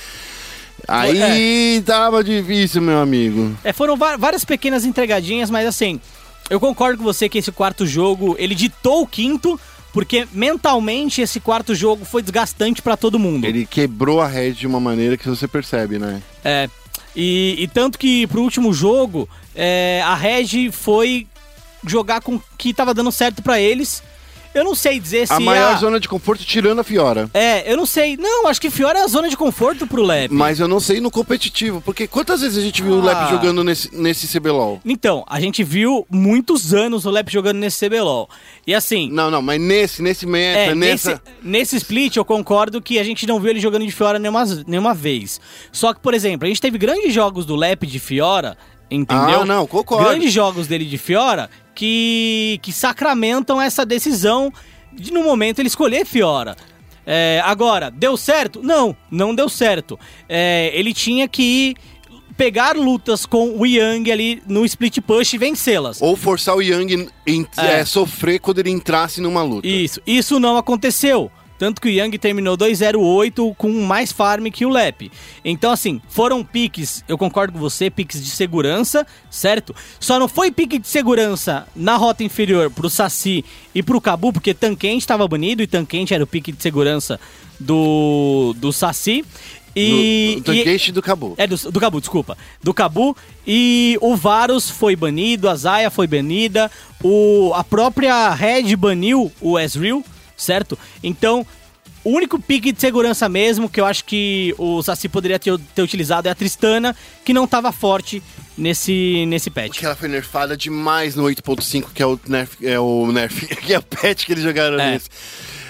Aí tava difícil, meu amigo. É, foram várias pequenas entregadinhas, mas assim, eu concordo com você que esse quarto jogo, ele ditou o quinto, porque mentalmente esse quarto jogo foi desgastante pra todo mundo. Ele quebrou a rede de uma maneira que você percebe, né? É. E, e tanto que pro último jogo, é, a Reg foi jogar com o que tava dando certo pra eles. Eu não sei dizer se. a maior a- zona de conforto tirando a Fiora. É, eu não sei. Não, acho que Fiora é a zona de conforto pro Lep. Mas eu não sei no competitivo, porque quantas vezes a gente viu o Lep Ah. jogando nesse, nesse CBLOL? Então, a gente viu muitos anos o Lep jogando nesse CBLOL. E assim. Não, não, mas nesse, nesse meta, É, nessa. nesse, nesse split eu concordo que a gente não viu ele jogando de Fiora nenhuma, nenhuma vez. Só que, por exemplo, a gente teve grandes jogos do Lep de Fiora, entendeu? Ah, não, concordo. Grandes jogos dele de Fiora que, que sacramentam essa decisão de no momento ele escolher Fiora. É, agora, deu certo? Não, não deu certo. É, ele tinha que pegar lutas com o Yang ali no split push e vencê-las. Ou forçar o Yang em, É. é, sofrer quando ele entrasse numa luta. Isso, isso não aconteceu. Tanto que o Young terminou 208 com mais farm que o Lep. Então, assim, foram piques, eu concordo com você, piques de segurança, certo? Só não foi pique de segurança na rota inferior pro Saci e pro Cabu, porque Tanquente estava banido e Tanquente era o pique de segurança do, do Saci. E, do, do e- do Cabo. é, do, do Cabu, desculpa. Do Cabu. E o Varus foi banido, a Zaya foi banida, o, a própria Red baniu o Ezreal, certo? Então, o único pique de segurança mesmo que eu acho que o Saci poderia ter, ter utilizado é a Tristana, que não tava forte nesse, nesse patch. Porque ela foi nerfada demais no 8.5, que é o nerf, é o nerf, que é o patch que eles jogaram É. nesse.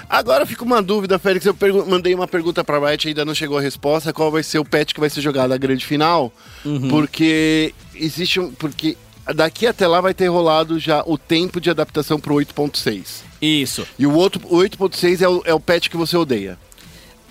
Agora fica uma dúvida, Félix. Eu mandei uma pergunta pra Riot, ainda não chegou a resposta. Qual vai ser o patch que vai ser jogado na grande final? Uhum. Porque existe um. Porque daqui até lá vai ter rolado já o tempo de adaptação pro 8.6. Isso. E o outro, o 8.6 é o, é o patch que você odeia.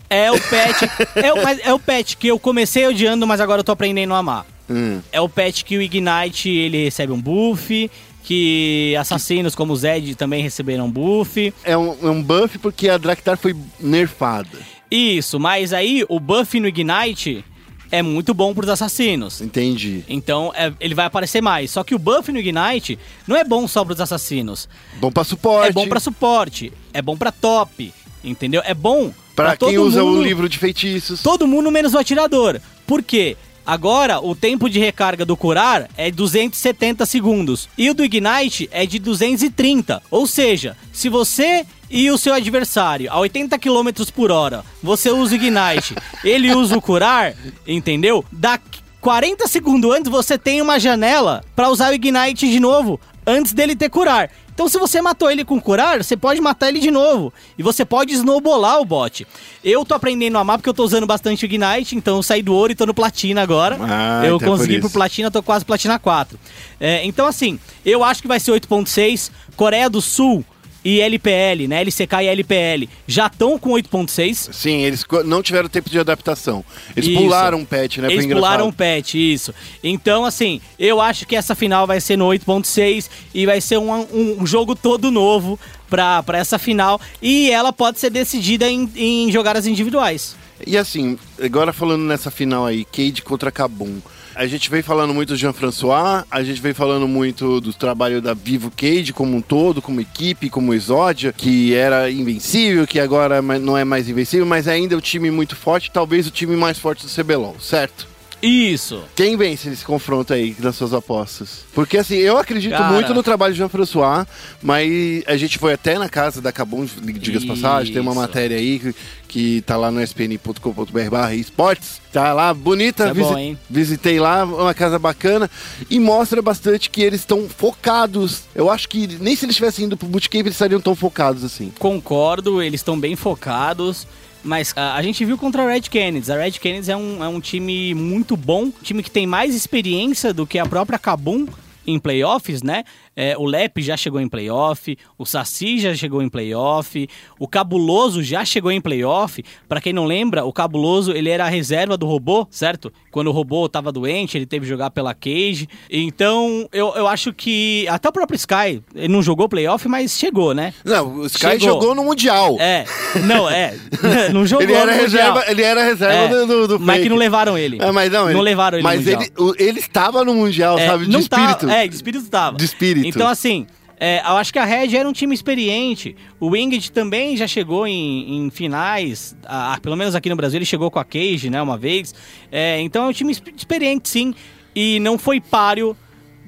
É o patch. é, o, mas é o patch que eu comecei odiando, mas agora eu tô aprendendo a amar. Hum. É o patch que o Ignite ele recebe um buff, que assassinos como o Zed também receberam buff. É um, é um buff porque a Draktar foi nerfada. Isso, mas aí o buff no Ignite é muito bom pros assassinos. Entendi. Então é- ele vai aparecer mais. Só que o buff no Ignite não é bom só pros assassinos. Bom pra suporte. É bom pra suporte, é bom pra top, entendeu? É bom Pra pra quem todo usa mundo, o livro de feitiços. Todo mundo menos o atirador. Por quê? Agora, o tempo de recarga do curar é 270 segundos. E o do Ignite é de 230. Ou seja, se você e o seu adversário a 80 km por hora, você usa o Ignite, ele usa o curar, entendeu? Da 40 segundos antes você tem uma janela pra usar o Ignite de novo, antes dele ter curar. Então, se você matou ele com curar, você pode matar ele de novo. E você pode snowballar o bot. Eu tô aprendendo a amar porque eu tô usando bastante o Ignite, então eu saí do ouro e tô no platina agora. Ah, eu então é por consegui pro platina, tô quase platina 4. É, então, assim, eu acho que vai ser 8.6. Coreia do Sul e LPL, né? LCK e LPL já estão com 8.6. Sim, eles não tiveram tempo de adaptação. Eles Isso. pularam um patch, né? Eles foi pularam um engraçado. patch, isso. Então, assim, eu acho que essa final vai ser no 8.6 e vai ser um, um- um jogo todo novo pra, pra essa final. E ela pode ser decidida em, em jogadas individuais. E assim, agora falando nessa final aí, Cade contra Kabum. A gente vem falando muito do Jean-François, a gente vem falando muito do trabalho da Vivo Cade como um todo, como equipe, como Exódia, que era invencível, que agora ma- não é mais invencível, mas ainda é um time muito forte, talvez o time mais forte do CBLOL, certo? Isso. Quem vence nesse confronto aí das suas apostas? Porque assim, eu acredito Cara. muito no trabalho de Jean-François, mas a gente foi até na casa da Cabum, diga-se passagem, tem uma matéria aí que, que tá lá no spn.com.br barra esportes, tá lá, bonita, Tá bom, hein? visitei lá, uma casa bacana, e mostra bastante que eles estão focados. Eu acho que nem se eles tivessem indo pro bootcamp eles estariam tão focados assim. Concordo, eles estão bem focados. Mas ah, a gente viu contra a Red Canids. A Red Canids é um, é um time muito bom, time que tem mais experiência do que a própria Kabum em playoffs, né? É, o Lep já chegou em playoff, o Saci já chegou em playoff, o Cabuloso já chegou em playoff. Pra quem não lembra, o Cabuloso ele era a reserva do robô, certo? Quando o robô tava doente, ele teve que jogar pela Cage. Então, eu, eu acho que até o próprio Sky, ele não jogou playoff, mas chegou, né? Não, o Sky Chegou. jogou no Mundial. É, não, é. não jogou ele era no Mundial. reserva, ele era reserva É, do, do, Mas que não levaram ele. É, mas não, não ele- levaram ele Mas Mundial. ele, ele estava no Mundial, É, sabe? De não espírito. Tá, é, de espírito tava. De espírito. Então, assim, é, eu acho que a Red era um time experiente. O Winged também já chegou em, em finais. ah, pelo menos aqui no Brasil ele chegou com a Cage, né, uma vez. É, então é um time exp- experiente, sim. E não foi páreo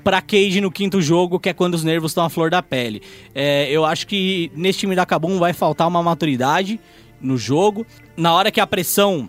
pra Cage no quinto jogo, que é quando os nervos estão à flor da pele. É, eu acho que nesse time da Kabum vai faltar uma maturidade no jogo. Na hora que a pressão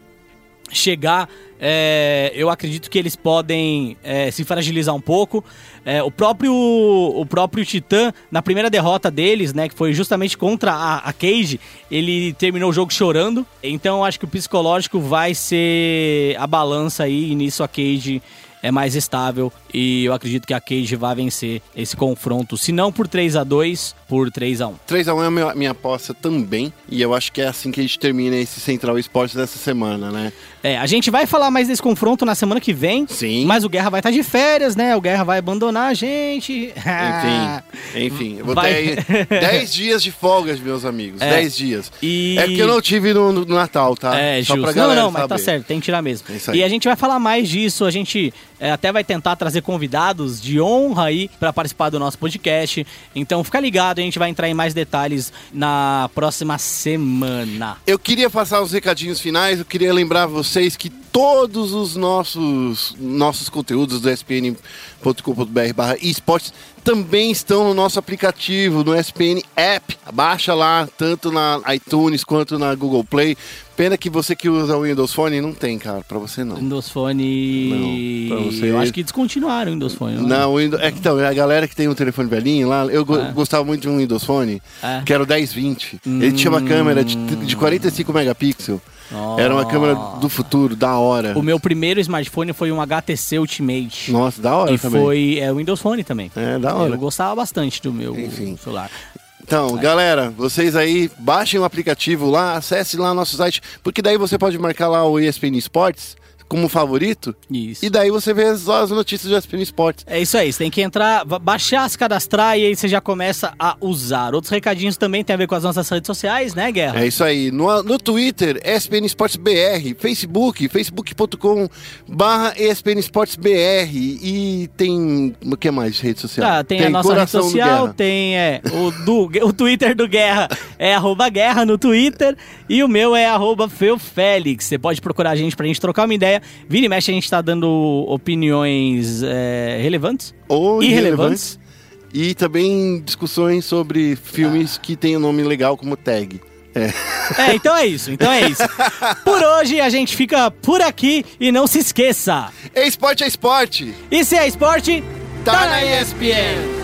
chegar, é, eu acredito que eles podem é, se fragilizar um pouco. É, o próprio o próprio Titã, na primeira derrota deles, né, que foi justamente contra a, a Cage, ele terminou o jogo chorando. Então acho que o psicológico vai ser a balança aí, e nisso a Cage é mais estável e eu acredito que a Cage vai vencer esse confronto, se não por 3 a 2 por 3 a 1 3x1 é a minha, minha aposta também. E eu acho que é assim que a gente termina esse Central Esportes dessa semana, né? É, a gente vai falar mais desse confronto na semana que vem. Sim. Mas o Guerra vai estar de férias, né? O Guerra vai abandonar a gente. Enfim, enfim. Eu vou Vai. ter aí 10 dias de folgas, meus amigos. É. 10 dias. E- É porque eu não tive no, no Natal, tá? É, Só justo. pra Não, galera não, mas tá certo, tem que tirar mesmo. É. E a gente vai falar mais disso, a gente é, até vai tentar trazer convidados de honra aí pra participar do nosso podcast. Então fica ligado, a gente vai entrar em mais detalhes na próxima semana. Eu queria passar os recadinhos finais, eu queria lembrar vocês que todos os nossos, nossos conteúdos do spn.com.br barra esportes também estão no nosso aplicativo, no SPN App. Baixa lá, tanto na iTunes quanto na Google Play. Pena que você que usa o Windows Phone não tem, cara, pra você não. Windows Phone. Não, pra você- Eu acho que descontinuaram o Windows Phone. Não, o Windows, é que então, a galera que tem um telefone velhinho lá, eu É. gostava muito de um Windows Phone, É. que era o 1020. Ele tinha uma câmera de, de 45 megapixels. Era uma câmera do futuro, da hora. O meu primeiro smartphone foi um HTC Ultimate. Nossa, da hora E também. foi é, o Windows Phone também. É, da hora. Eu gostava bastante do meu Enfim. celular. Então, galera, vocês aí baixem o aplicativo lá, acessem lá nosso site, porque daí você pode marcar lá o ESPN Esportes como favorito. Isso. E daí você vê só as notícias do ESPN Esportes. É isso aí, você tem que entrar, ba- baixar, se cadastrar e aí você já começa a usar. Outros recadinhos também tem a ver com as nossas redes sociais, né, Guerra? É isso aí. No, no Twitter, ESPN Esportes BR. Facebook, facebook.com barra ESPN Esportes BR. E tem... O que mais de rede social? Ah, tem, a nossa rede social, tem é, o, do, o Twitter do Guerra é arroba Guerra no Twitter e o meu é arroba Feufélix. Você pode procurar a gente pra gente trocar uma ideia. Vira e mexe, a gente tá dando opiniões é, relevantes. Ou irrelevantes. irrelevantes. E também discussões sobre filmes que tem um nome legal como tag. É. É, então é isso, então é isso. Por hoje a gente fica por aqui e não se esqueça. Esporte, é esporte! E se é esporte, Tá tá na ESPN.